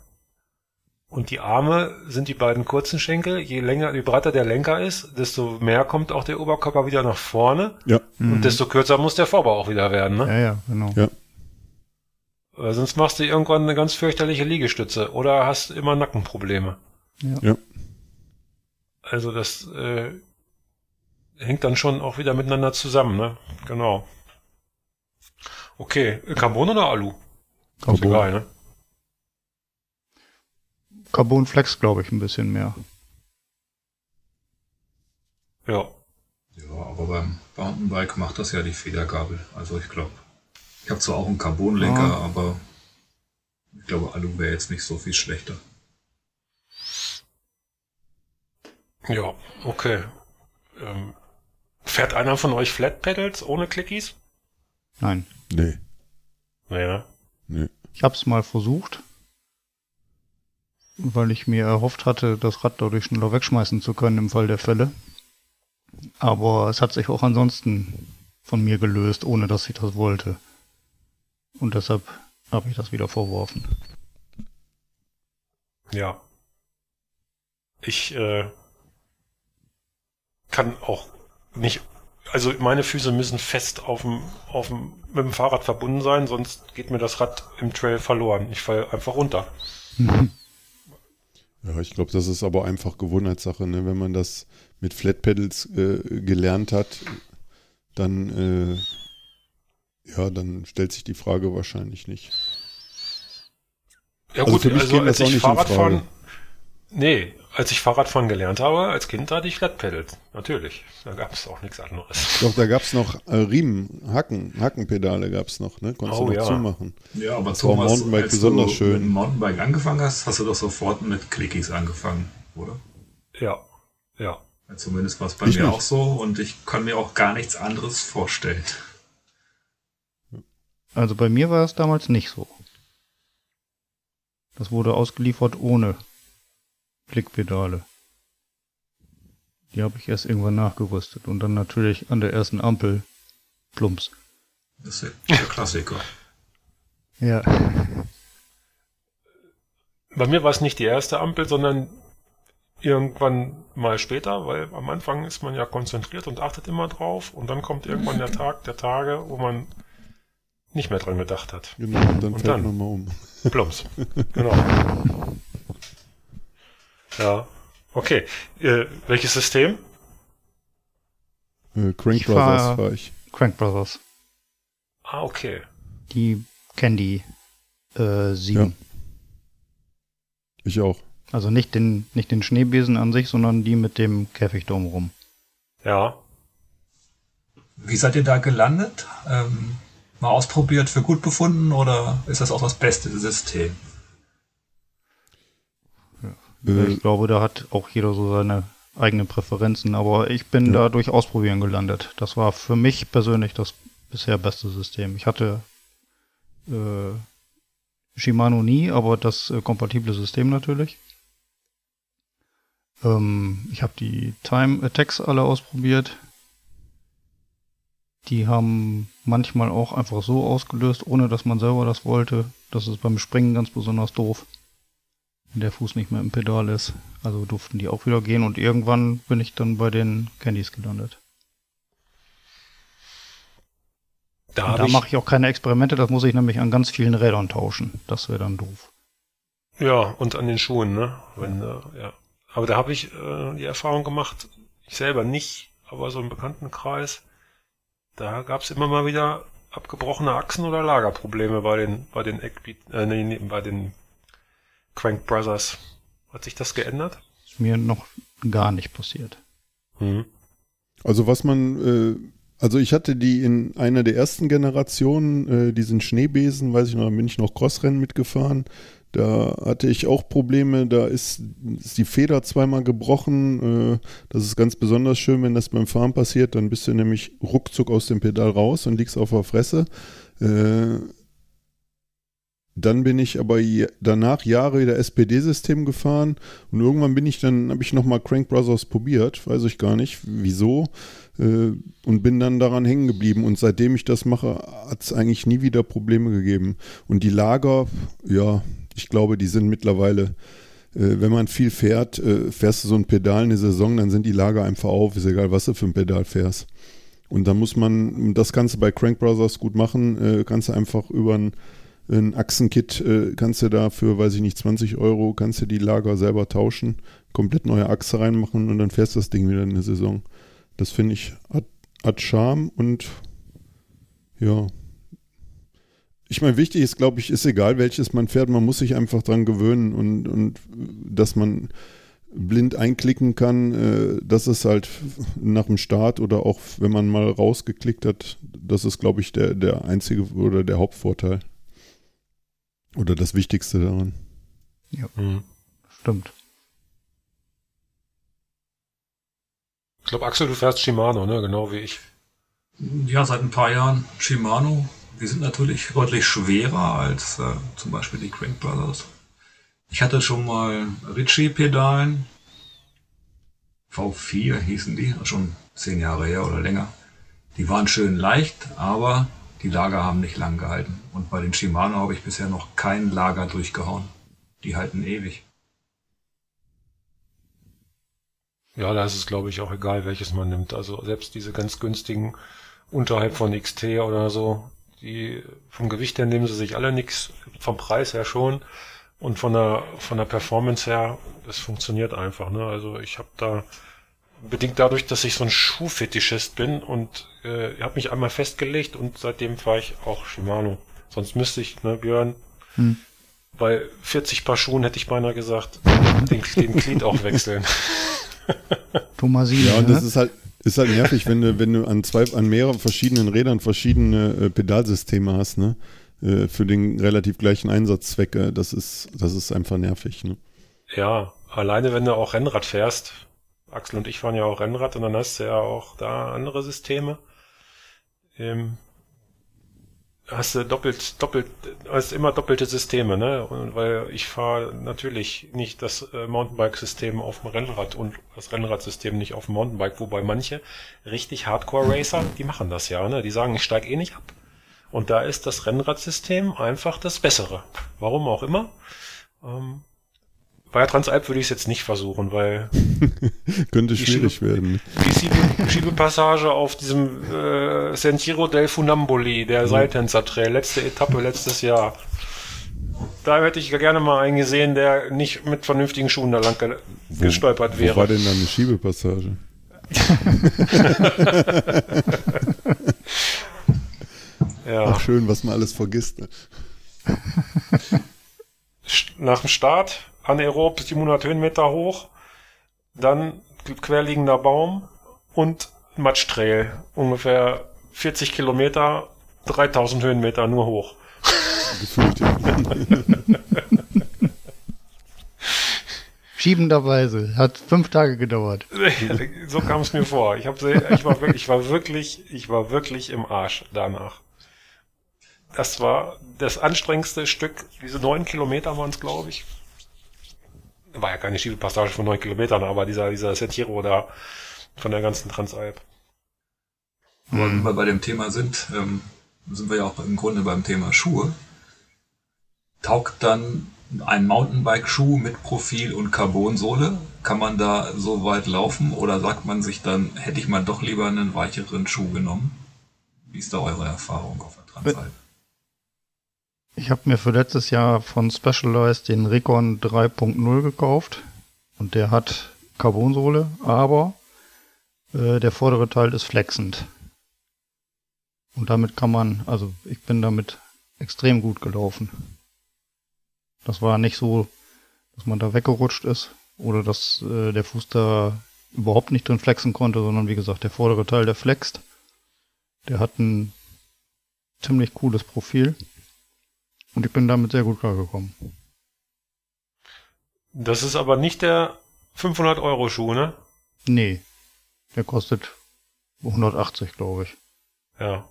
und die Arme sind die beiden kurzen Schenkel. Je länger, je breiter der Lenker ist, desto mehr kommt auch der Oberkörper wieder nach vorne. Ja. Und mhm. desto kürzer muss der Vorbau auch wieder werden, ne? Ja, ja, genau. Ja. Weil sonst machst du irgendwann eine ganz fürchterliche Liegestütze oder hast immer Nackenprobleme. Ja. ja. Also das äh, hängt dann schon auch wieder miteinander zusammen, ne? Genau. Okay, Carbon oder Alu? Carbon. Ist egal, ne? Carbon Flex, glaube ich, ein bisschen mehr. Ja. Ja, aber beim Mountainbike macht das ja die Federgabel. Also ich glaube, ich habe zwar auch einen Carbonlenker, Ja. aber ich glaube, Alu wäre jetzt nicht so viel schlechter. Ja, okay. Ähm, fährt einer von euch Flat Pedals ohne Clickies? Nein. Nee, Nee, ne? Nee. Ich habe es mal versucht, weil ich mir erhofft hatte, das Rad dadurch schneller wegschmeißen zu können im Fall der Fälle. Aber es hat sich auch ansonsten von mir gelöst, ohne dass ich das wollte. Und deshalb habe ich das wieder verworfen. Ja. Ich äh, kann auch nicht, also meine Füße müssen fest auf dem, auf dem, mit dem Fahrrad verbunden sein, sonst geht mir das Rad im Trail verloren. Ich falle einfach runter. Ja, ich glaube, das ist aber einfach Gewohnheitssache. Ne? Wenn man das mit Flat Pedals äh, gelernt hat, dann, äh, ja, dann stellt sich die Frage wahrscheinlich nicht. Ja Also gut, für mich also käme als das auch ich nicht in Fahrradfahren, Frage. nee, als ich Fahrradfahren gelernt habe, als Kind hatte ich Flat Pedals. Natürlich. Da gab es auch nichts anderes. Doch, da gab es noch äh, Riemen, Hacken, Hackenpedale gab es noch, ne? Konntest Oh, du noch ja. zumachen. Ja, aber Das war Thomas, Mountainbike als besonders du schön. mit dem Mountainbike angefangen hast, hast du doch sofort mit Clickies angefangen, oder? Ja, ja. Ja, Zumindest war es bei Ich mir nicht. auch so und ich kann mir auch gar nichts anderes vorstellen. Also bei mir war es damals nicht so. Das wurde ausgeliefert ohne Klickpedale. Die habe ich erst irgendwann nachgerüstet und dann natürlich an der ersten Ampel plumps. Das ist ja der Klassiker. Ja. Bei mir war es nicht die erste Ampel, sondern irgendwann mal später, weil am Anfang ist man ja konzentriert und achtet immer drauf und dann kommt irgendwann der Tag der Tage, wo man nicht mehr dran gedacht hat. Genau, und dann Und fällt dann? man mal um. Plumps. Genau. Ja. Okay. Äh, welches System? Äh, Crank Ich Brothers fahr- war ich. Crank Brothers. Ah, okay. Die kennen die äh, sieben. Ich auch. Also nicht den, nicht den Schneebesen an sich, sondern die mit dem Käfig drumherum. Ja. Wie seid ihr da gelandet? Ähm, mal ausprobiert, für gut befunden oder ist das auch das beste System? Äh, Ich glaube, da hat auch jeder so seine eigenen Präferenzen, aber ich bin Ja. da durch Ausprobieren gelandet. Das war für mich persönlich das bisher beste System. Ich hatte äh, Shimano nie, aber das äh, kompatible System natürlich. Ähm, ich habe die Time Attacks alle ausprobiert. Die haben manchmal auch einfach so ausgelöst, ohne dass man selber das wollte. Das ist beim Springen ganz besonders doof wenn der Fuß nicht mehr im Pedal ist. Also durften die auch wieder gehen und irgendwann bin ich dann bei den Candies gelandet. Da, da mache ich auch keine Experimente, das muss ich nämlich an ganz vielen Rädern tauschen. Das wäre dann doof. Ja, und an den Schuhen, ne? Wenn, äh, ja. Aber da habe ich äh, die Erfahrung gemacht, ich selber nicht, aber so im Bekanntenkreis, da gab es immer mal wieder abgebrochene Achsen oder Lagerprobleme bei den, bei den Eckbeat, äh, nee, bei den Crank Brothers. Hat sich das geändert? Ist mir noch gar nicht passiert. Hm. Also was man, äh, also ich hatte die in einer der ersten Generationen, äh, diesen Schneebesen, weiß ich noch, da bin ich noch Crossrennen mitgefahren. Da hatte ich auch Probleme, da ist, ist die Feder zweimal gebrochen. Äh, das ist ganz besonders schön, wenn das beim Fahren passiert, dann bist du nämlich ruckzuck aus dem Pedal raus und liegst auf der Fresse. Äh, dann bin ich aber danach Jahre wieder SPD-System gefahren und irgendwann bin ich dann, habe ich nochmal Crank Brothers probiert, weiß ich gar nicht wieso, äh, und bin dann daran hängen geblieben. Und seitdem ich das mache, hat es eigentlich nie wieder Probleme gegeben. Und die Lager, ja, ich glaube, die sind mittlerweile, äh, wenn man viel fährt, äh, fährst du so ein Pedal eine Saison, dann sind die Lager einfach auf, ist egal, was du für ein Pedal fährst. Und da muss man, das du bei Crank Brothers gut machen, äh, kannst du einfach über ein ein Achsenkit äh, kannst du da für, weiß ich nicht, 20 Euro, kannst du die Lager selber tauschen, komplett neue Achse reinmachen und dann fährst du das Ding wieder in eine Saison. Das finde ich hat, hat Charme und ja. Ich meine, wichtig ist, glaube ich, ist egal, welches man fährt, man muss sich einfach dran gewöhnen und, und dass man blind einklicken kann, äh, das ist halt nach dem Start oder auch wenn man mal rausgeklickt hat, das ist, glaube ich, der, der einzige oder der Hauptvorteil. Oder das Wichtigste daran. Ja, mhm. stimmt. Ich glaube, Axel, du fährst Shimano, ne? Genau wie ich. Ja, seit ein paar Jahren Shimano. Die sind natürlich deutlich schwerer als äh, zum Beispiel die Crank Brothers. Ich hatte schon mal Ritchie-Pedalen. V4 hießen die, schon zehn Jahre her oder länger. Die waren schön leicht, aber die Lager haben nicht lang gehalten. Und bei den Shimano habe ich bisher noch kein Lager durchgehauen. Die halten ewig. Ja, da ist es, glaube ich, auch egal, welches man nimmt. Also selbst diese ganz günstigen unterhalb von XT oder so, die vom Gewicht her nehmen sie sich alle nichts, vom Preis her schon. Und von der von der Performance her, das funktioniert einfach. Ne? Also ich habe da bedingt dadurch, dass ich so ein Schuhfetischist bin und äh, habe mich einmal festgelegt und seitdem fahre ich auch Shimano. Sonst müsste ich, ne, Björn, hm. bei 40 Paar Schuhen hätte ich beinahe gesagt, den, den Glied auch wechseln. Thomasine, ja, und das ne? ist halt, ist halt nervig, wenn du, wenn du an zwei, an mehreren verschiedenen Rädern verschiedene äh, Pedalsysteme hast, ne? Äh, für den relativ gleichen Einsatzzweck. Äh, das ist, das ist einfach nervig, ne? Ja, alleine wenn du auch Rennrad fährst. Axel und ich fahren ja auch Rennrad und dann hast du ja auch da andere Systeme. Ähm, hast du doppelt, doppelt, hast immer doppelte Systeme, ne? Und weil ich fahre natürlich nicht das äh, Mountainbike-System auf dem Rennrad und das Rennradsystem nicht auf dem Mountainbike, wobei manche richtig Hardcore-Racer, die machen das ja, ne? Die sagen, ich steig eh nicht ab. Und da ist das Rennradsystem einfach das Bessere. Warum auch immer. Ähm, bei Transalp würde ich es jetzt nicht versuchen, weil. Könnte schwierig Schiebe, werden. Die Schiebe, Schiebepassage auf diesem äh, Sentiero del Funamboli, der mhm. Seiltänzer-Trail, letzte Etappe letztes Jahr. Da hätte ich gerne mal einen gesehen, der nicht mit vernünftigen Schuhen da lang ge wo, gestolpert wäre. Wo war denn da eine Schiebepassage? ja. Ach schön, was man alles vergisst. Ne? Nach dem Start anaerob 700 Höhenmeter hoch, dann querliegender Baum und Matschtrail, ungefähr 40 Kilometer, 3000 Höhenmeter nur hoch. Gefühlt, ja. Schiebenderweise. Hat fünf Tage gedauert. so kam es mir vor. Ich, hab, ich, war wirklich, ich war wirklich, ich war wirklich im Arsch danach. Das war das anstrengendste Stück. Diese neun Kilometer waren es, glaube ich war ja keine Schiebepassage von neun Kilometern, aber dieser, dieser Sentiero da von der ganzen Transalp. Aber wenn wir bei dem Thema sind, ähm, sind wir ja auch im Grunde beim Thema Schuhe. Taugt dann ein Mountainbike-Schuh mit Profil und Carbonsohle? Kann man da so weit laufen oder sagt man sich dann, hätte ich mal doch lieber einen weicheren Schuh genommen? Wie ist da eure Erfahrung auf der Transalp? Ich habe mir für letztes Jahr von Specialized den Recon 3.0 gekauft und der hat Carbonsohle, aber äh, der vordere Teil ist flexend. Und damit kann man, also ich bin damit extrem gut gelaufen. Das war nicht so, dass man da weggerutscht ist oder dass äh, der Fuß da überhaupt nicht drin flexen konnte, sondern wie gesagt, der vordere Teil, der flext. Der hat ein ziemlich cooles Profil. Und ich bin damit sehr gut klargekommen. Das ist aber nicht der 500 Euro Schuh, ne? Nee. Der kostet 180, glaube ich. Ja.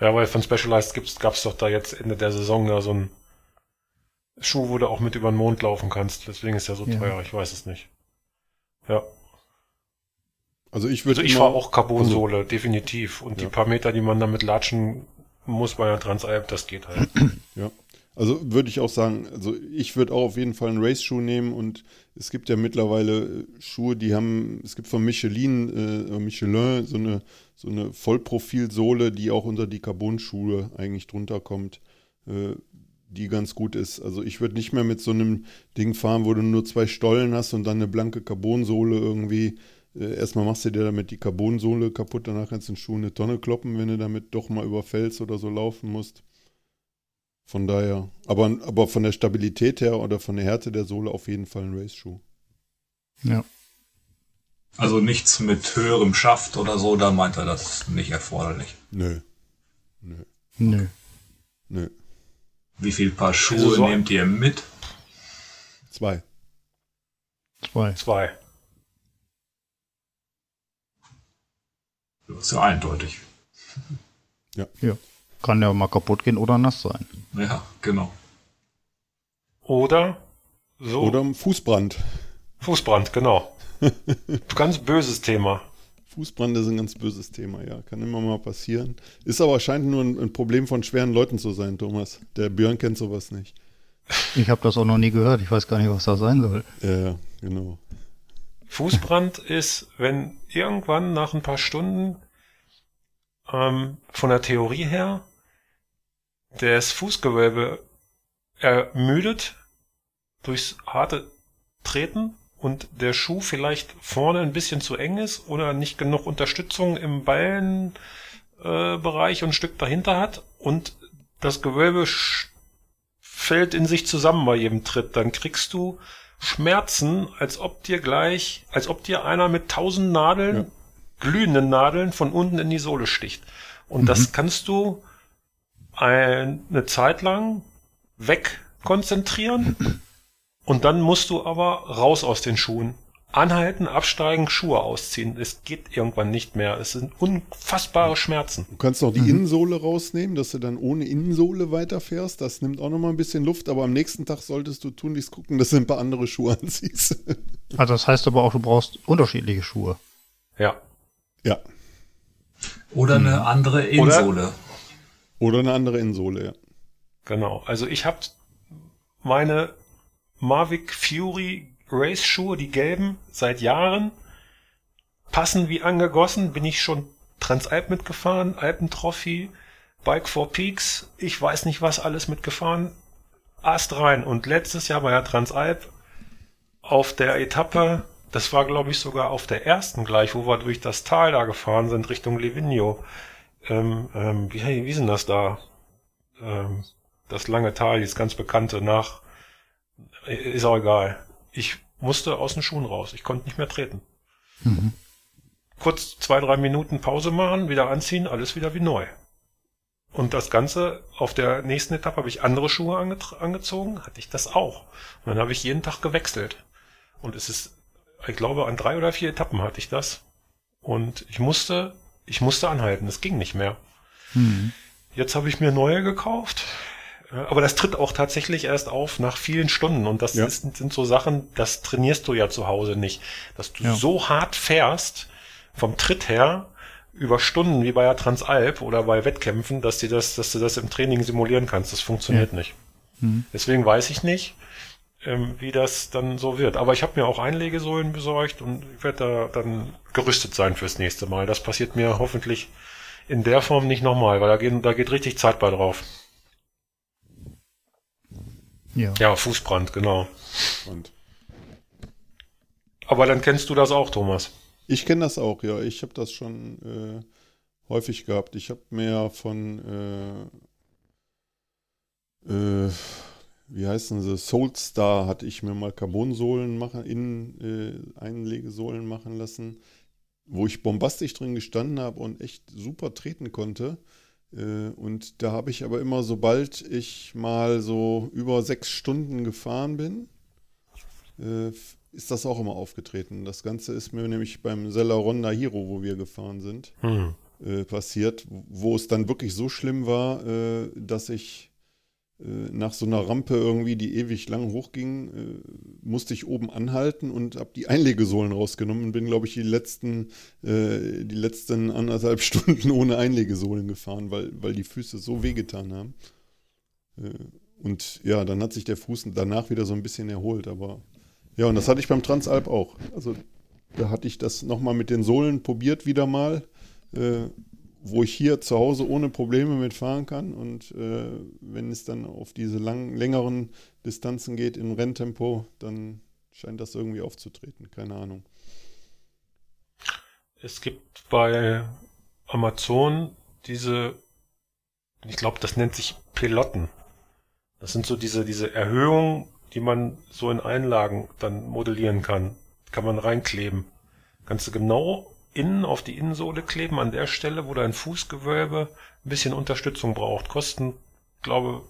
Ja, weil von Specialized gibt's, gab's doch da jetzt Ende der Saison da so einen Schuh, wo du auch mit über den Mond laufen kannst. Deswegen ist der so ja. teuer, ich weiß es nicht. Ja. Also ich würde. Also ich fahre auch Carbonsohle, also, definitiv. Und ja. die paar Meter, die man damit latschen muss bei einer Transalp, das geht halt. Ja. Also würde ich auch sagen, also ich würde auch auf jeden Fall einen Race-Schuh nehmen und es gibt ja mittlerweile äh, Schuhe, die haben, es gibt von Michelin, äh, Michelin so eine, so eine Vollprofilsohle, die auch unter die Carbon-Schuhe eigentlich drunter kommt, äh, die ganz gut ist. Also ich würde nicht mehr mit so einem Ding fahren, wo du nur zwei Stollen hast und dann eine blanke Carbonsohle irgendwie. Äh, erstmal machst du dir damit die Carbonsohle kaputt, danach kannst du den Schuh eine Tonne kloppen, wenn du damit doch mal über Fels oder so laufen musst. Von daher, aber, aber von der Stabilität her oder von der Härte der Sohle auf jeden Fall ein Race-Schuh. Ja. Also nichts mit höherem Schaft oder so, da meint er das nicht erforderlich. Nö. Nö. Nö. Nö. Wie viel Paar Schuhe Also so- nehmt ihr mit? Zwei. Zwei. Zwei. Das ist ja eindeutig. Ja. Kann ja mal kaputt gehen oder nass sein. Ja, genau. Oder so Oder Fußbrand. Fußbrand, genau. Ganz böses Thema. Fußbrand ist ein ganz böses Thema, ja. Kann immer mal passieren. Ist aber scheint nur ein, ein Problem von schweren Leuten zu sein, Thomas. Der Björn kennt sowas nicht. Ich habe das auch noch nie gehört. Ich weiß gar nicht, was das sein soll. Ja, ja, genau. Fußbrand ist, wenn irgendwann nach ein paar Stunden ähm, von der Theorie her das Fußgewölbe ermüdet durchs harte Treten und der Schuh vielleicht vorne ein bisschen zu eng ist oder nicht genug Unterstützung im Ballenbereich äh, und ein Stück dahinter hat und das Gewölbe fällt in sich zusammen bei jedem Tritt, dann kriegst du Schmerzen, als ob dir gleich, als ob dir einer mit tausend Nadeln, Ja. Glühenden Nadeln von unten in die Sohle sticht. Und das kannst du eine Zeit lang wegkonzentrieren und dann musst du aber raus aus den Schuhen. Anhalten, absteigen, Schuhe ausziehen. Es geht irgendwann nicht mehr. Es sind unfassbare Schmerzen. Du kannst noch die Innensohle rausnehmen, dass du dann ohne Innensohle weiterfährst. Das nimmt auch noch mal ein bisschen Luft, aber am nächsten Tag solltest du tunlichst gucken, dass du ein paar andere Schuhe anziehst. Also das heißt aber auch, du brauchst unterschiedliche Schuhe. Ja. Ja. Oder eine andere Innensohle. Oder eine andere Innensohle, ja. Genau. Also ich habe meine Mavic Fury Race Schuhe, die gelben, seit Jahren. Passen wie angegossen. Bin ich schon Transalp mitgefahren, Alpentrophy, Bike for Peaks. Ich weiß nicht was alles mitgefahren. Ast rein. Und letztes Jahr war ja Transalp auf der Etappe, das war glaube ich sogar auf der ersten gleich, wo wir durch das Tal da gefahren sind, Richtung Livigno. Ähm, ähm, wie, wie denn das da? Ähm, das lange Tal, dieses ganz bekannte nach, ist auch egal. Ich musste aus den Schuhen raus. Ich konnte nicht mehr treten. Kurz zwei, drei Minuten Pause machen, wieder anziehen, alles wieder wie neu. Und das Ganze, auf der nächsten Etappe habe ich andere Schuhe ange angezogen, hatte ich das auch. Und dann habe ich jeden Tag gewechselt. Und es ist, ich glaube, an drei oder vier Etappen hatte ich das. Und ich musste, ich musste anhalten, es ging nicht mehr. Jetzt habe ich mir neue gekauft. Äh, Aber das tritt auch tatsächlich erst auf nach vielen Stunden. Und das Ja. ist, sind so Sachen, das trainierst du ja zu Hause nicht. Dass du Ja. so hart fährst, vom Tritt her, über Stunden wie bei der Transalp oder bei Wettkämpfen, dass, dir das, dass du das im Training simulieren kannst. Das funktioniert nicht. Deswegen weiß ich nicht, ähm, wie das dann so wird. Aber ich habe mir auch Einlegesohlen besorgt und ich werde da dann gerüstet sein fürs nächste Mal. Das passiert mir hoffentlich in der Form nicht nochmal, weil da geht, da geht richtig Zeit bei drauf. Ja. Ja, Fußbrand, genau. Und Aber dann kennst du das auch, Thomas. ich kenne das auch, ja. Ich habe das schon äh, häufig gehabt. Ich habe mir von, äh, äh, wie heißen sie, Soulstar hatte ich mir mal Carbonsohlen machen, innen äh, Einlegesohlen machen lassen, wo ich bombastisch drin gestanden habe und echt super treten konnte. Äh, Und da habe ich aber immer, sobald ich mal so über sechs Stunden gefahren bin, äh, ist das auch immer aufgetreten. Das Ganze ist mir nämlich beim Sella Ronda Hero, wo wir gefahren sind, Hm. äh, passiert, wo es dann wirklich so schlimm war, äh, dass ich nach so einer Rampe irgendwie, die ewig lang hochging, äh, musste ich oben anhalten und habe die Einlegesohlen rausgenommen und bin, glaube ich, die letzten, äh, die letzten anderthalb Stunden ohne Einlegesohlen gefahren, weil, weil die Füße so wehgetan haben. Äh, und ja, dann hat sich der Fuß danach wieder so ein bisschen erholt, aber ja, und das hatte ich beim Transalp auch. Also da hatte ich das nochmal mit den Sohlen probiert wieder mal, äh, wo ich hier zu Hause ohne Probleme mitfahren kann. Und äh, wenn es dann auf diese lang, längeren Distanzen geht im Renntempo, dann scheint das irgendwie aufzutreten. Keine Ahnung. es gibt bei Amazon diese, ich glaube, das nennt sich Pelotten. Das sind so diese, diese Erhöhungen, die man so in Einlagen dann modellieren kann. Kann man reinkleben. Kannst du genau innen auf die Innensohle kleben, an der Stelle, wo dein Fußgewölbe ein bisschen Unterstützung braucht. Kosten, glaube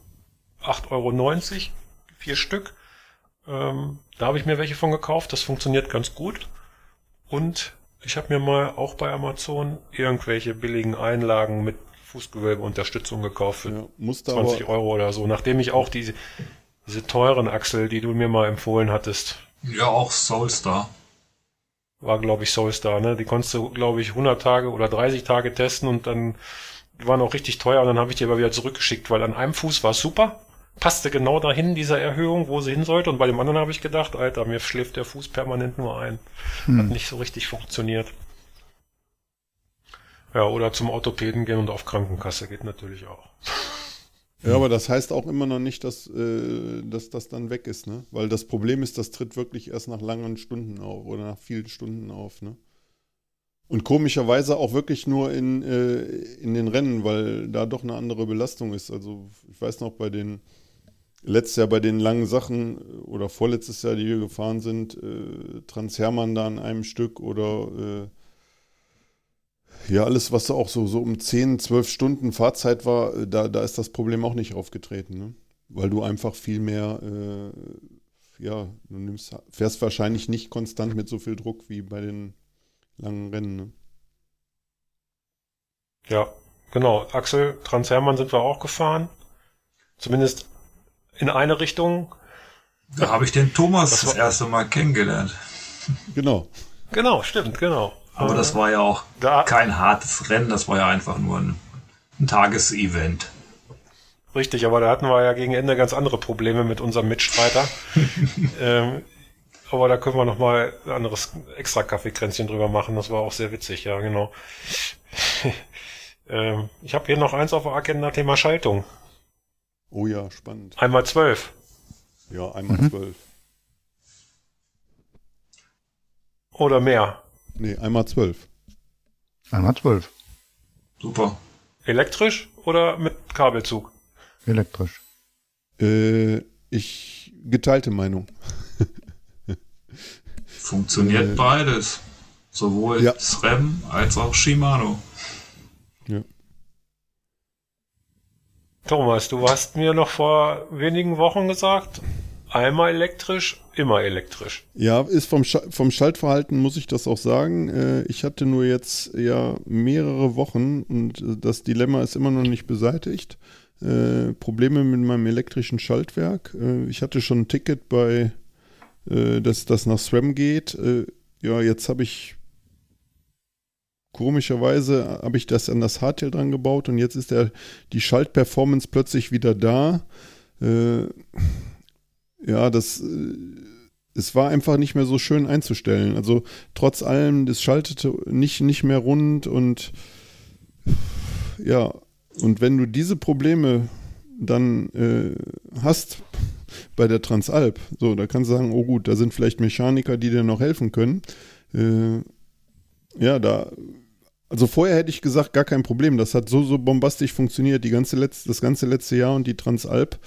8,90 Euro, vier Stück. Ähm, da habe ich mir welche von gekauft, das funktioniert ganz gut. Und ich habe mir mal auch bei Amazon irgendwelche billigen Einlagen mit Fußgewölbeunterstützung gekauft für Ja, 20 aber, Euro oder so, nachdem ich auch diese, diese teuren Axel, die du mir mal empfohlen hattest, Ja, auch Soulstar. War glaube ich Soulstar, ne? Die konntest du glaube ich 100 Tage oder 30 Tage testen und dann waren auch richtig teuer und dann habe ich die aber wieder zurückgeschickt, weil an einem Fuß war es super, passte genau dahin dieser Erhöhung, wo sie hin sollte und bei dem anderen habe ich gedacht, Alter, mir schläft der Fuß permanent nur ein. Hat Hm. nicht so richtig funktioniert. Ja, oder zum Orthopäden gehen und auf Krankenkasse geht natürlich auch. Ja, aber das heißt auch immer noch nicht, dass, äh, dass das dann weg ist, ne? Weil das Problem ist, das tritt wirklich erst nach langen Stunden auf oder nach vielen Stunden auf, ne? Und komischerweise auch wirklich nur in, äh, in den Rennen, weil da doch eine andere Belastung ist. Also ich weiß noch bei den letztes Jahr bei den langen Sachen äh, oder vorletztes Jahr, die wir gefahren sind, äh, Transhermann da an einem Stück oder äh, ja, alles, was auch so, so um 10, 12 Stunden Fahrzeit war, äh, da, da ist das Problem auch nicht aufgetreten, ne? Weil du einfach viel mehr, äh, ja, du nimmst, fährst wahrscheinlich nicht konstant mit so viel Druck wie bei den langen Rennen, ne? Ja, genau. Axel, Transhermann sind wir auch gefahren. Zumindest in eine Richtung. Da habe ich den Thomas Das das, erste Mal kennengelernt. Genau. Genau, stimmt, genau. Aber Äh, das war ja auch da, kein hartes Rennen, das war ja einfach nur ein, ein Tagesevent. Richtig, aber da hatten wir ja gegen Ende ganz andere Probleme mit unserem Mitstreiter. ähm, aber da können wir noch mal ein anderes extra Kaffeekränzchen drüber machen. Das war auch sehr witzig, ja, genau. ähm, ich habe hier noch eins auf der Agenda, Thema Schaltung. Oh ja, spannend. Einmal zwölf. Ja, einmal zwölf. Oder mehr. Nee, einmal zwölf. Einmal zwölf. Super. Elektrisch oder mit Kabelzug? Elektrisch. Äh, ich geteilte Meinung. Funktioniert Äh, beides. Sowohl ja. SRAM als auch Shimano. Ja. Thomas, du hast mir noch vor wenigen Wochen gesagt, einmal elektrisch, immer elektrisch. Ja, ist vom, Scha vom Schaltverhalten muss ich das auch sagen. Äh, ich hatte nur jetzt ja mehrere Wochen und äh, das Dilemma ist immer noch nicht beseitigt. Äh, Probleme mit meinem elektrischen Schaltwerk. Äh, ich hatte schon ein Ticket bei, äh, dass das nach SRAM geht. Äh, ja, jetzt habe ich komischerweise habe ich das an das Hardtail dran gebaut und jetzt ist der, die Schaltperformance plötzlich wieder da. Äh, ja, das äh, es war einfach nicht mehr so schön einzustellen. Also trotz allem, das schaltete nicht, nicht mehr rund und ja, und wenn du diese Probleme dann äh, hast bei der Transalp, so, da kannst du sagen, oh gut, da sind vielleicht Mechaniker, die dir noch helfen können. Äh, ja, da, also vorher hätte ich gesagt, gar kein Problem. Das hat so, so bombastisch funktioniert, die ganze letzte, das ganze letzte Jahr und die Transalp.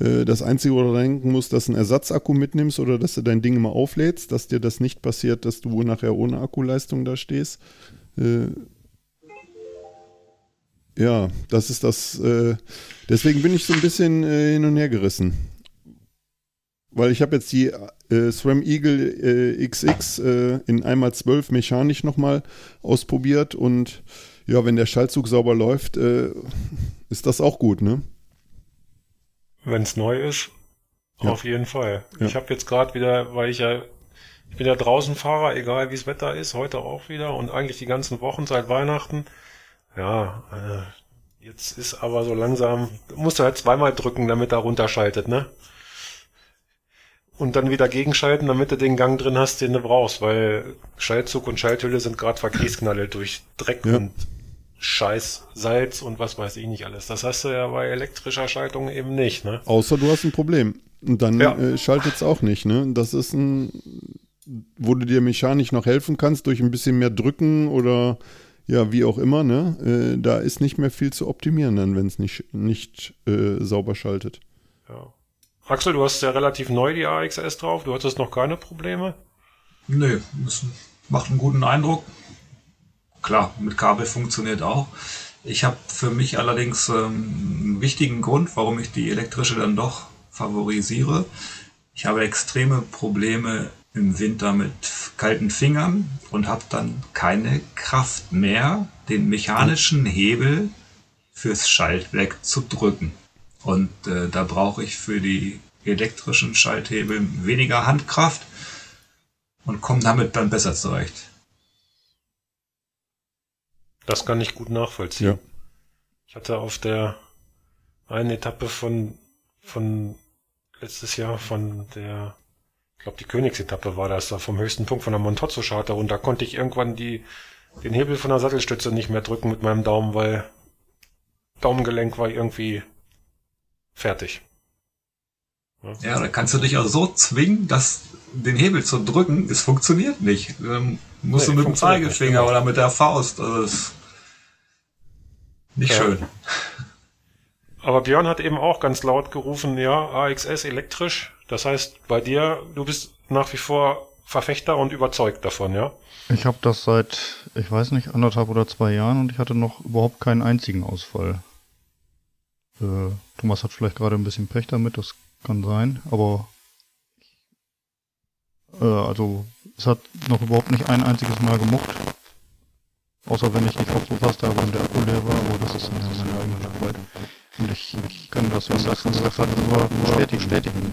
Äh, Das Einzige, wo du denken musst, dass du einen Ersatzakku mitnimmst oder dass du dein Ding mal auflädst, dass dir das nicht passiert, dass du nachher ohne Akkuleistung da stehst. Äh, ja, das ist das. Äh, deswegen bin ich so ein bisschen hin und her gerissen. Weil ich habe jetzt die äh, SRAM Eagle äh, XX äh, in einmal 12 mechanisch nochmal ausprobiert und ja, wenn der Schaltzug sauber läuft, äh, ist das auch gut, ne? Wenn es neu ist, Ja. auf jeden Fall. Ja. Ich habe jetzt gerade wieder, weil ich ja, ich bin ja draußen Fahrer, egal wie das Wetter ist, heute auch wieder und eigentlich die ganzen Wochen seit Weihnachten. Ja, äh, jetzt ist aber so langsam, musst du halt zweimal drücken, damit er runterschaltet, ne? Und dann wieder gegenschalten, damit du den Gang drin hast, den du brauchst, weil Schaltzug und Schalthülle sind gerade verkriesknallt durch Dreck Ja. und Scheiß, Salz und was weiß ich nicht alles. Das hast du ja bei elektrischer Schaltung eben nicht, ne? Außer du hast ein Problem. Und dann Ja. äh, schaltet es auch nicht, ne? Das ist ein, wo du dir mechanisch noch helfen kannst durch ein bisschen mehr drücken oder ja, wie auch immer, ne? Äh, da ist nicht mehr viel zu optimieren dann, wenn es nicht, nicht äh, sauber schaltet. Ja. Axel, du hast ja relativ neu die AXS drauf. Du hattest noch keine Probleme? Nö, das macht einen guten Eindruck. Klar, mit Kabel funktioniert auch. Ich habe für mich allerdings ähm, einen wichtigen Grund, warum ich die elektrische dann doch favorisiere. Ich habe extreme Probleme im Winter mit kalten Fingern und habe dann keine Kraft mehr, den mechanischen Hebel fürs Schaltwerk zu drücken. Und äh, da brauche ich für die elektrischen Schalthebel weniger Handkraft und komme damit dann besser zurecht. Das kann ich gut nachvollziehen. Ja. Ich hatte auf der einen Etappe von, von letztes Jahr von der ich glaube, die Königsetappe war das, da vom höchsten Punkt von der Montozzo-Charta und da konnte ich irgendwann die, den Hebel von der Sattelstütze nicht mehr drücken mit meinem Daumen, weil Daumengelenk war irgendwie fertig. Ja, da kannst du dich auch so zwingen, dass den Hebel zu drücken, es funktioniert nicht. Ähm, musst nee, du mit dem Zeigefinger nicht, oder mit der Faust. Das ist nicht ja. schön. Aber Björn hat eben auch ganz laut gerufen, ja, AXS elektrisch. Das heißt, bei dir, du bist nach wie vor Verfechter und überzeugt davon, ja? Ich habe das seit, ich weiß nicht, anderthalb oder zwei Jahren und ich hatte noch überhaupt keinen einzigen Ausfall. Äh, Thomas hat vielleicht gerade ein bisschen Pech damit, das kann sein, aber äh, also es hat noch überhaupt nicht ein einziges Mal gemocht. Außer wenn ich die Kopfzufaste habe und der Akku leer war, aber das ist dann ja meine eigene Arbeit. Und ich, ich kann das, was Sachsen gesagt hat, nur bestätigen. bestätigen.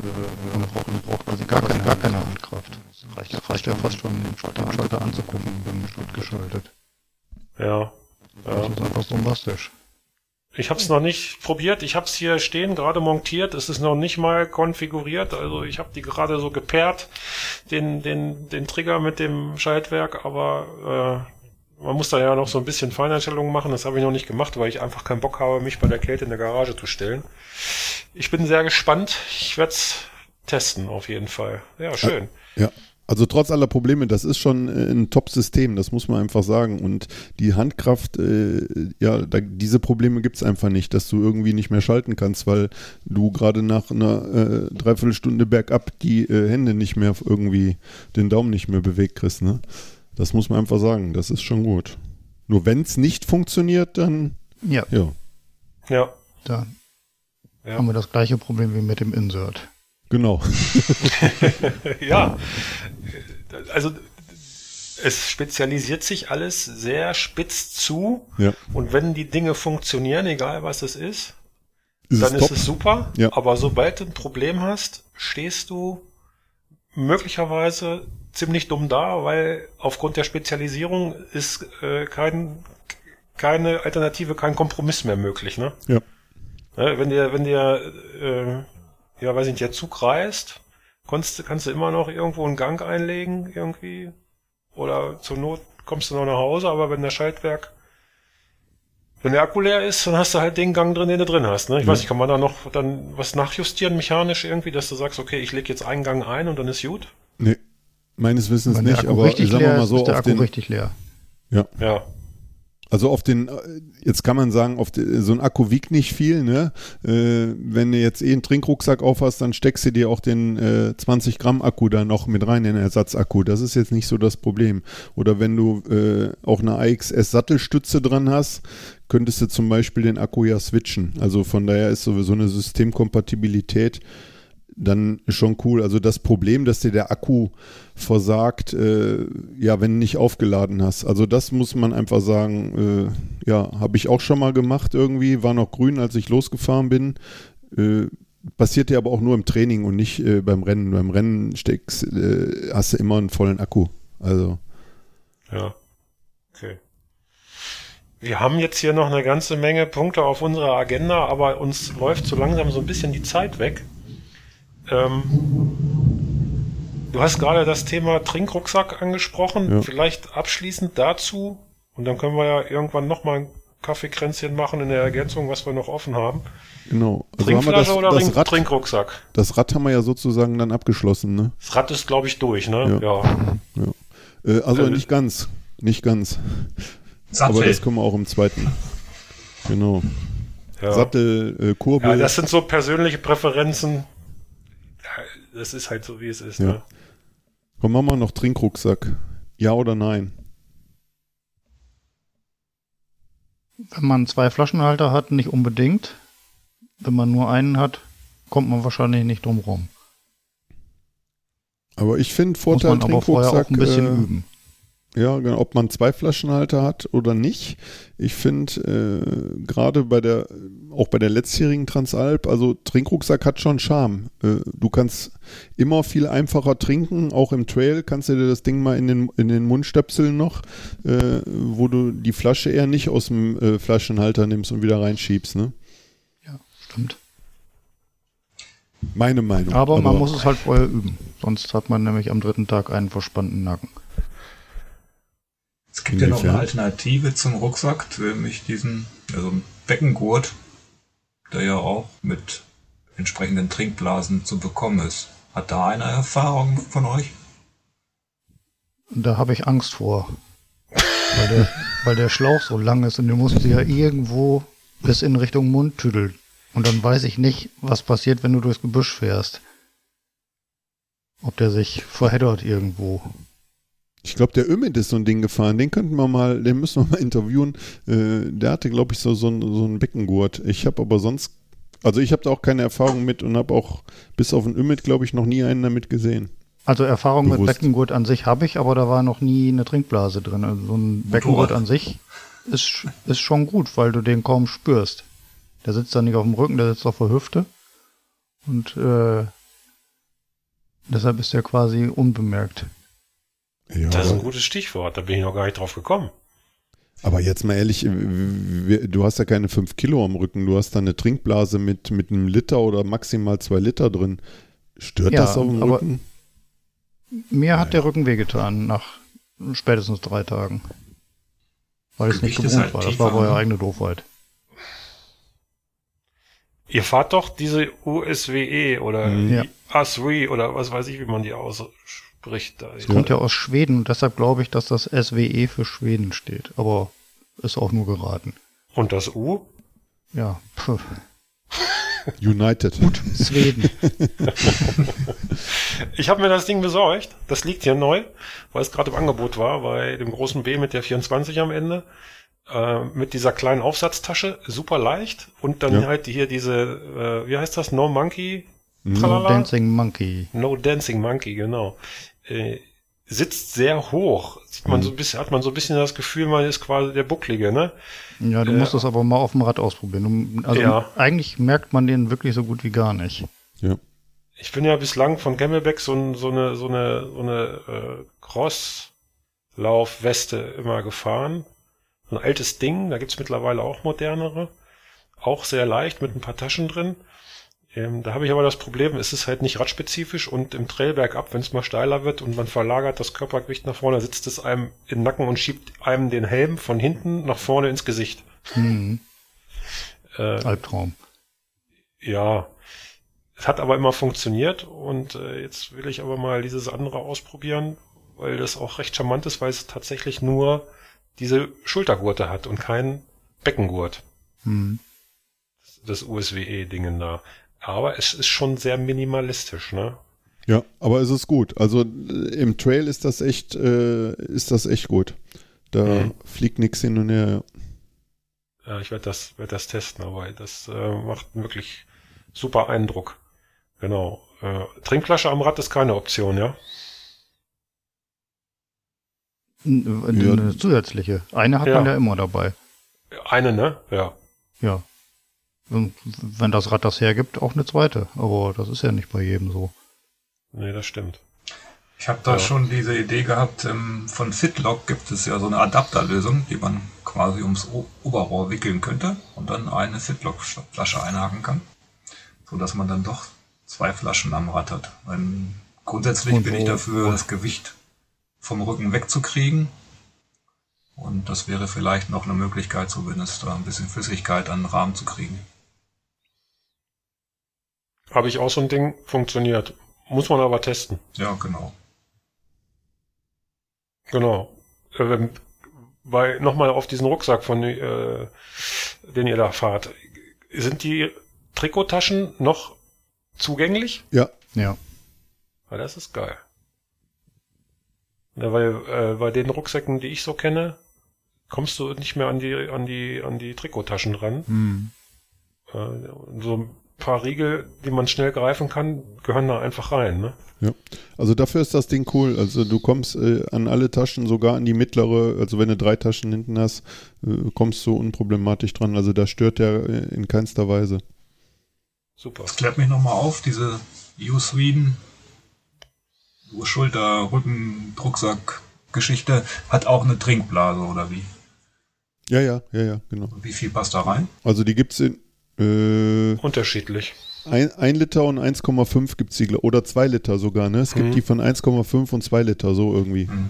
Man braucht, man braucht quasi gar keine, gar keine Handkraft. Das reicht, das reicht ja fast schon, den Schalter, anzugucken, wenn Start geschaltet. Ja. ja. Das ist einfach bombastisch. Ich habe es noch nicht probiert. Ich habe es hier stehen, gerade montiert. Es ist noch nicht mal konfiguriert. Also ich habe die gerade so gepaart, den, den, den Trigger mit dem Schaltwerk, aber äh, man muss da ja noch so ein bisschen Feineinstellungen machen. Das habe ich noch nicht gemacht, weil ich einfach keinen Bock habe, mich bei der Kälte in der Garage zu stellen. Ich bin sehr gespannt. Ich werde es testen, auf jeden Fall. Ja, schön. Ja. Also trotz aller Probleme, das ist schon äh, ein Top-System, das muss man einfach sagen. Und die Handkraft, äh, ja, da, diese Probleme gibt es einfach nicht, dass du irgendwie nicht mehr schalten kannst, weil du gerade nach einer äh, Dreiviertelstunde bergab die äh, Hände nicht mehr irgendwie, den Daumen nicht mehr bewegt kriegst. Ne? Das muss man einfach sagen. Das ist schon gut. Nur wenn es nicht funktioniert, dann. Ja. Ja. Ja. Dann ja. haben wir das gleiche Problem wie mit dem Insert. Genau. ja. Also es spezialisiert sich alles sehr spitz zu. Ja. Und wenn die Dinge funktionieren, egal was es ist, ist dann es ist es super. Ja. Aber sobald du ein Problem hast, stehst du möglicherweise ziemlich dumm da, weil aufgrund der Spezialisierung ist äh, kein, keine Alternative, kein Kompromiss mehr möglich. Ne? Ja. ja wenn dir, wenn dir, äh, ja, weiß ich nicht, der Zug reist, kannst, kannst du immer noch irgendwo einen Gang einlegen, irgendwie. Oder zur Not kommst du noch nach Hause, aber wenn der Schaltwerk, wenn der Akku leer ist, dann hast du halt den Gang drin, den du drin hast. Ne? Ich ja. weiß nicht, kann man da noch dann was nachjustieren mechanisch irgendwie, dass du sagst, okay, ich lege jetzt einen Gang ein und dann ist gut? Nee, Meines Wissens nicht, aber sagen wir mal so. Ist der auf Akku den, richtig leer. Ja. Ja. Also auf den, jetzt kann man sagen, auf den, so ein Akku wiegt nicht viel, ne? Äh, wenn du jetzt eh einen Trinkrucksack aufhast, dann steckst du dir auch den äh, 20 Gramm Akku da noch mit rein, den Ersatzakku. Das ist jetzt nicht so das Problem. Oder wenn du äh, auch eine AXS Sattelstütze dran hast, könntest du zum Beispiel den Akku ja switchen. Also von daher ist sowieso eine Systemkompatibilität dann schon cool. Also das Problem, dass dir der Akku versagt, äh, ja, wenn nicht aufgeladen hast. Also das muss man einfach sagen, äh, ja, habe ich auch schon mal gemacht irgendwie, war noch grün, als ich losgefahren bin. Äh, passiert dir aber auch nur im Training und nicht äh, beim Rennen. Beim Rennen steckst, äh, hast du immer einen vollen Akku. Also. Ja. Okay. Wir haben jetzt hier noch eine ganze Menge Punkte auf unserer Agenda, aber uns läuft so langsam so ein bisschen die Zeit weg. Ähm, du hast gerade das Thema Trinkrucksack angesprochen. Ja. Vielleicht abschließend dazu, und dann können wir ja irgendwann nochmal Kaffeekränzchen machen in der Ergänzung, was wir noch offen haben. Genau. Also haben wir das, oder das Rad, Trinkrucksack? Das Rad haben wir ja sozusagen dann abgeschlossen, ne? Das Rad ist, glaube ich, durch, ne? Ja. ja. ja. Äh, also äh, nicht ganz. Nicht ganz. Sattel. Aber das können wir auch im zweiten. Genau. Ja. Sattel, äh, Kurbel. Ja, das sind so persönliche Präferenzen. Das ist halt so, wie es ist. Ja. Ne? Komm, machen wir noch Trinkrucksack. Ja oder nein? Wenn man zwei Flaschenhalter hat, nicht unbedingt. Wenn man nur einen hat, kommt man wahrscheinlich nicht drum rum. Aber ich finde Vorteil Muss man aber vorher auch ein bisschen äh, üben. Ja, genau, ob man zwei Flaschenhalter hat oder nicht. Ich finde, äh, gerade bei der, auch bei der letztjährigen Transalp, also Trinkrucksack hat schon Charme. Äh, du kannst immer viel einfacher trinken, auch im Trail kannst du dir das Ding mal in den, in den Mund stöpseln noch, äh, wo du die Flasche eher nicht aus dem äh, Flaschenhalter nimmst und wieder reinschiebst, ne? Ja, stimmt. Meine Meinung. Aber, aber man muss es halt vorher üben, sonst hat man nämlich am dritten Tag einen verspannten Nacken. Es gibt Inwiefern? ja noch eine Alternative zum Rucksack, nämlich diesen, also Beckengurt, der ja auch mit entsprechenden Trinkblasen zu bekommen ist. Hat da eine Erfahrung von euch? Da habe ich Angst vor. Weil der, weil der Schlauch so lang ist und du musst ja irgendwo bis in Richtung Mund tüdeln. Und dann weiß ich nicht, was passiert, wenn du durchs Gebüsch fährst. Ob der sich verheddert irgendwo. Ich glaube, der Ümit ist so ein Ding gefahren. Den könnten wir mal, den müssen wir mal interviewen. Äh, der hatte, glaube ich, so, so, ein, so einen Beckengurt. Ich habe aber sonst, also ich habe da auch keine Erfahrung mit und habe auch bis auf den Ümit, glaube ich, noch nie einen damit gesehen. Also Erfahrung Bewusst. mit Beckengurt an sich habe ich, aber da war noch nie eine Trinkblase drin. Also so ein Beckengurt an sich ist, ist schon gut, weil du den kaum spürst. Der sitzt da nicht auf dem Rücken, der sitzt auf der Hüfte. Und äh, deshalb ist der quasi unbemerkt. Ja, das ist ein gutes Stichwort, da bin ich noch gar nicht drauf gekommen. Aber jetzt mal ehrlich, du hast ja keine 5 Kilo am Rücken, du hast da eine Trinkblase mit, mit einem Liter oder maximal 2 Liter drin. Stört ja, das auf dem Rücken? Mir hat der Rücken wehgetan nach spätestens drei Tagen. Weil es nicht gewohnt halt war. Das war eure ne? eigene Doofheit. Ihr fahrt doch diese USWE oder ja. ASRI oder was weiß ich, wie man die ausspricht bricht da. Es kommt ja aus Schweden und deshalb glaube ich, dass das SWE für Schweden steht. Aber ist auch nur geraten. Und das U? Ja. Puh. United. Gut, Schweden. ich habe mir das Ding besorgt. Das liegt hier neu, weil es gerade im Angebot war, bei dem großen B mit der 24 am Ende. Äh, mit dieser kleinen Aufsatztasche, super leicht. Und dann ja. halt hier diese, äh, wie heißt das? No Monkey? No Dancing Monkey. No Dancing Monkey, genau äh, sitzt sehr hoch. Sieht man mhm. so ein bisschen, hat man so ein bisschen das Gefühl, man ist quasi der Bucklige, ne? Ja, du äh, musst das aber mal auf dem Rad ausprobieren. Also ja. eigentlich merkt man den wirklich so gut wie gar nicht. Ja. Ich bin ja bislang von Camelback so, so eine, so eine, so eine äh, Crosslaufweste immer gefahren. Ein altes Ding, da gibt's mittlerweile auch modernere. Auch sehr leicht mit ein paar Taschen drin. Ähm, da habe ich aber das Problem, es ist halt nicht radspezifisch und im Trail bergab, wenn es mal steiler wird und man verlagert das Körpergewicht nach vorne, sitzt es einem im Nacken und schiebt einem den Helm von hinten nach vorne ins Gesicht. Mhm. Äh, Albtraum. Ja. Es hat aber immer funktioniert und äh, jetzt will ich aber mal dieses andere ausprobieren, weil das auch recht charmant ist, weil es tatsächlich nur diese Schultergurte hat und keinen Beckengurt. Mhm. Das USWE-Dingen da. Aber es ist schon sehr minimalistisch, ne? Ja, aber es ist gut. Also äh, im Trail ist das echt, äh, ist das echt gut. Da mhm. fliegt nichts hin und her. Ja, ich werde das, werd das testen, aber das äh, macht wirklich super Eindruck. Genau. Äh, Trinkflasche am Rad ist keine Option, ja? Eine ja. zusätzliche. Eine hat ja. man ja immer dabei. Eine, ne? Ja. Ja wenn das Rad das hergibt, auch eine zweite. Aber das ist ja nicht bei jedem so. Nee, das stimmt. Ich habe da ja. schon diese Idee gehabt, ähm, von Fitlock gibt es ja so eine Adapterlösung, die man quasi ums Oberrohr wickeln könnte und dann eine Fitlock-Flasche einhaken kann, so dass man dann doch zwei Flaschen am Rad hat. Weil grundsätzlich und bin ich dafür, das Gewicht vom Rücken wegzukriegen Und das wäre vielleicht noch eine Möglichkeit, zumindest da ein bisschen Flüssigkeit an den Rahmen zu kriegen. Habe ich auch so ein Ding, funktioniert. Muss man aber testen. Ja, genau. Genau. Äh, bei, nochmal auf diesen Rucksack, von, äh, den ihr da fahrt. Sind die Trikottaschen noch zugänglich? Ja. Ja. Ja, das ist geil. Ja, weil äh, bei den Rucksäcken, die ich so kenne, kommst du nicht mehr an die an die an die Trikottaschen ran. Hm. Äh, so ein paar Riegel, die man schnell greifen kann, gehören da einfach rein. Ne? Ja. Also dafür ist das Ding cool. Also du kommst äh, an alle Taschen, sogar an die mittlere, also wenn du drei Taschen hinten hast, äh, kommst du unproblematisch dran. Also da stört der äh, in keinster Weise. Super. Das klärt mich nochmal auf, diese EU Sweden Schulter, Rücken, Drucksack Geschichte hat auch eine Trinkblase oder wie? Ja, ja, ja, ja, genau. Und wie viel passt da rein? Also die gibt's in äh, Unterschiedlich. ein, ein Liter und 1,5 gibt's die, gl- oder zwei Liter sogar, ne? Es gibt Mhm. die von 1,5 und 2 Liter, so irgendwie. Hm.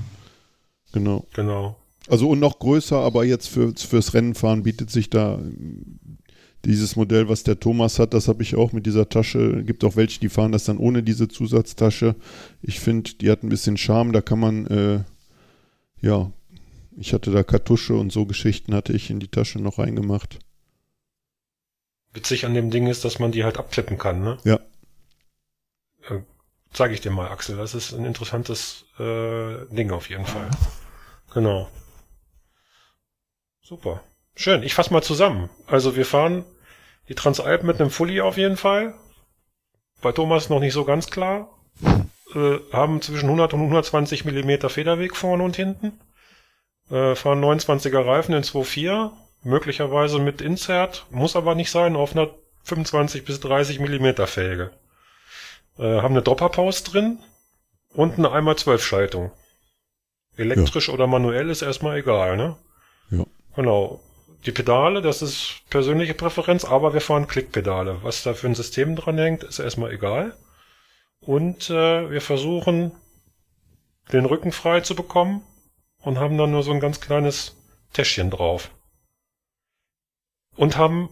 Genau. Genau. Also und noch größer, aber jetzt für, fürs Rennenfahren bietet sich da ähm, dieses Modell, was der Thomas hat, das habe ich auch mit dieser Tasche. Gibt auch welche, die fahren das dann ohne diese Zusatztasche. Ich finde, die hat ein bisschen Charme, da kann man, äh, ja, ich hatte da Kartusche und so Geschichten hatte ich in die Tasche noch reingemacht. Witzig an dem Ding ist, dass man die halt abklippen kann, ne? Ja. Äh, zeige ich dir mal, Axel. Das ist ein interessantes äh, Ding auf jeden Fall. Genau. Super. Schön. Ich fasse mal zusammen. Also wir fahren die Transalp mit einem Fully auf jeden Fall. Bei Thomas noch nicht so ganz klar. Äh, haben zwischen 100 und 120 Millimeter Federweg vorne und hinten. Äh, fahren 29er Reifen in 2.4. Möglicherweise mit Insert. Muss aber nicht sein. Auf einer 25 bis 30 Millimeter Felge. Äh, haben eine Dropperpause drin und eine einmal 12 Schaltung. Elektrisch oder manuell ist erstmal egal, ne? Ja. Genau. Die Pedale, das ist persönliche Präferenz, aber wir fahren Klickpedale. Was da für ein System dran hängt, ist erstmal egal. Und äh, wir versuchen, den Rücken frei zu bekommen und haben dann nur so ein ganz kleines Täschchen drauf. Und haben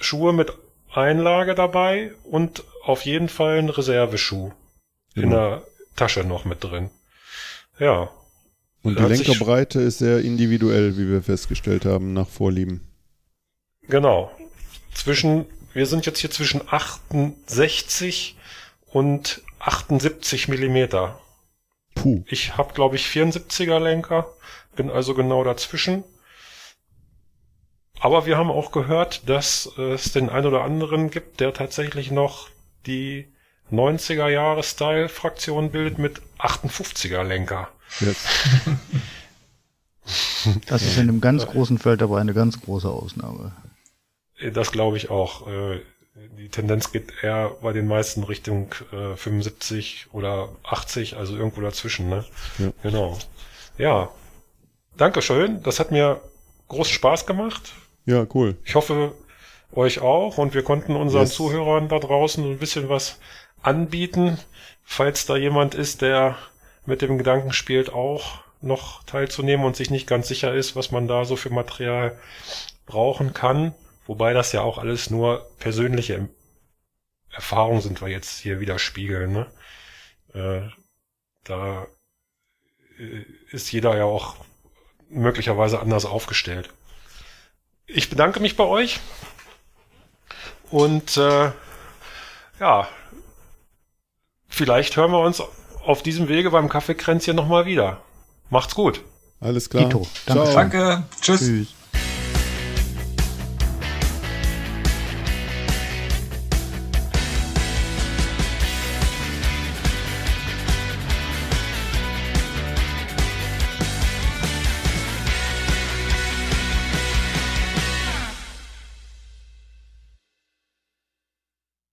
Schuhe mit Einlage dabei und auf jeden Fall einen Reserveschuh in Genau. der Tasche noch mit drin. Ja, Und die Lenkerbreite ist sehr individuell, wie wir festgestellt haben, nach Vorlieben. Genau. Zwischen, wir sind jetzt hier zwischen 68 und 78 Millimeter. Puh. Ich habe, glaube ich, 74er Lenker, bin also genau dazwischen. Aber wir haben auch gehört, dass es den einen oder anderen gibt, der tatsächlich noch die 90er Jahre Style-Fraktion bildet mit 58er Lenker. Jetzt. Das ist in einem ganz großen Feld aber eine ganz große Ausnahme. Das glaube ich auch. Äh, Die Tendenz geht eher bei den meisten Richtung äh, 75 oder 80, also irgendwo dazwischen. Ne? Ja. Genau. Ja. Dankeschön. Das hat mir großen Spaß gemacht. Ja, cool. Ich hoffe, euch auch. Und wir konnten unseren Yes. Zuhörern da draußen ein bisschen was anbieten, falls da jemand ist, der mit dem Gedanken spielt, auch noch teilzunehmen und sich nicht ganz sicher ist, was man da so für Material brauchen kann. Wobei das ja auch alles nur persönliche Erfahrungen sind, wir jetzt hier wieder spiegeln. Ne? Äh, da äh, ist jeder ja auch möglicherweise anders aufgestellt. Ich bedanke mich bei euch und äh, ja, vielleicht hören wir uns auf diesem Wege beim Kaffeekränzchen nochmal wieder. Macht's gut. Alles klar. Dito. Danke. Danke. Tschüss. Tschüss.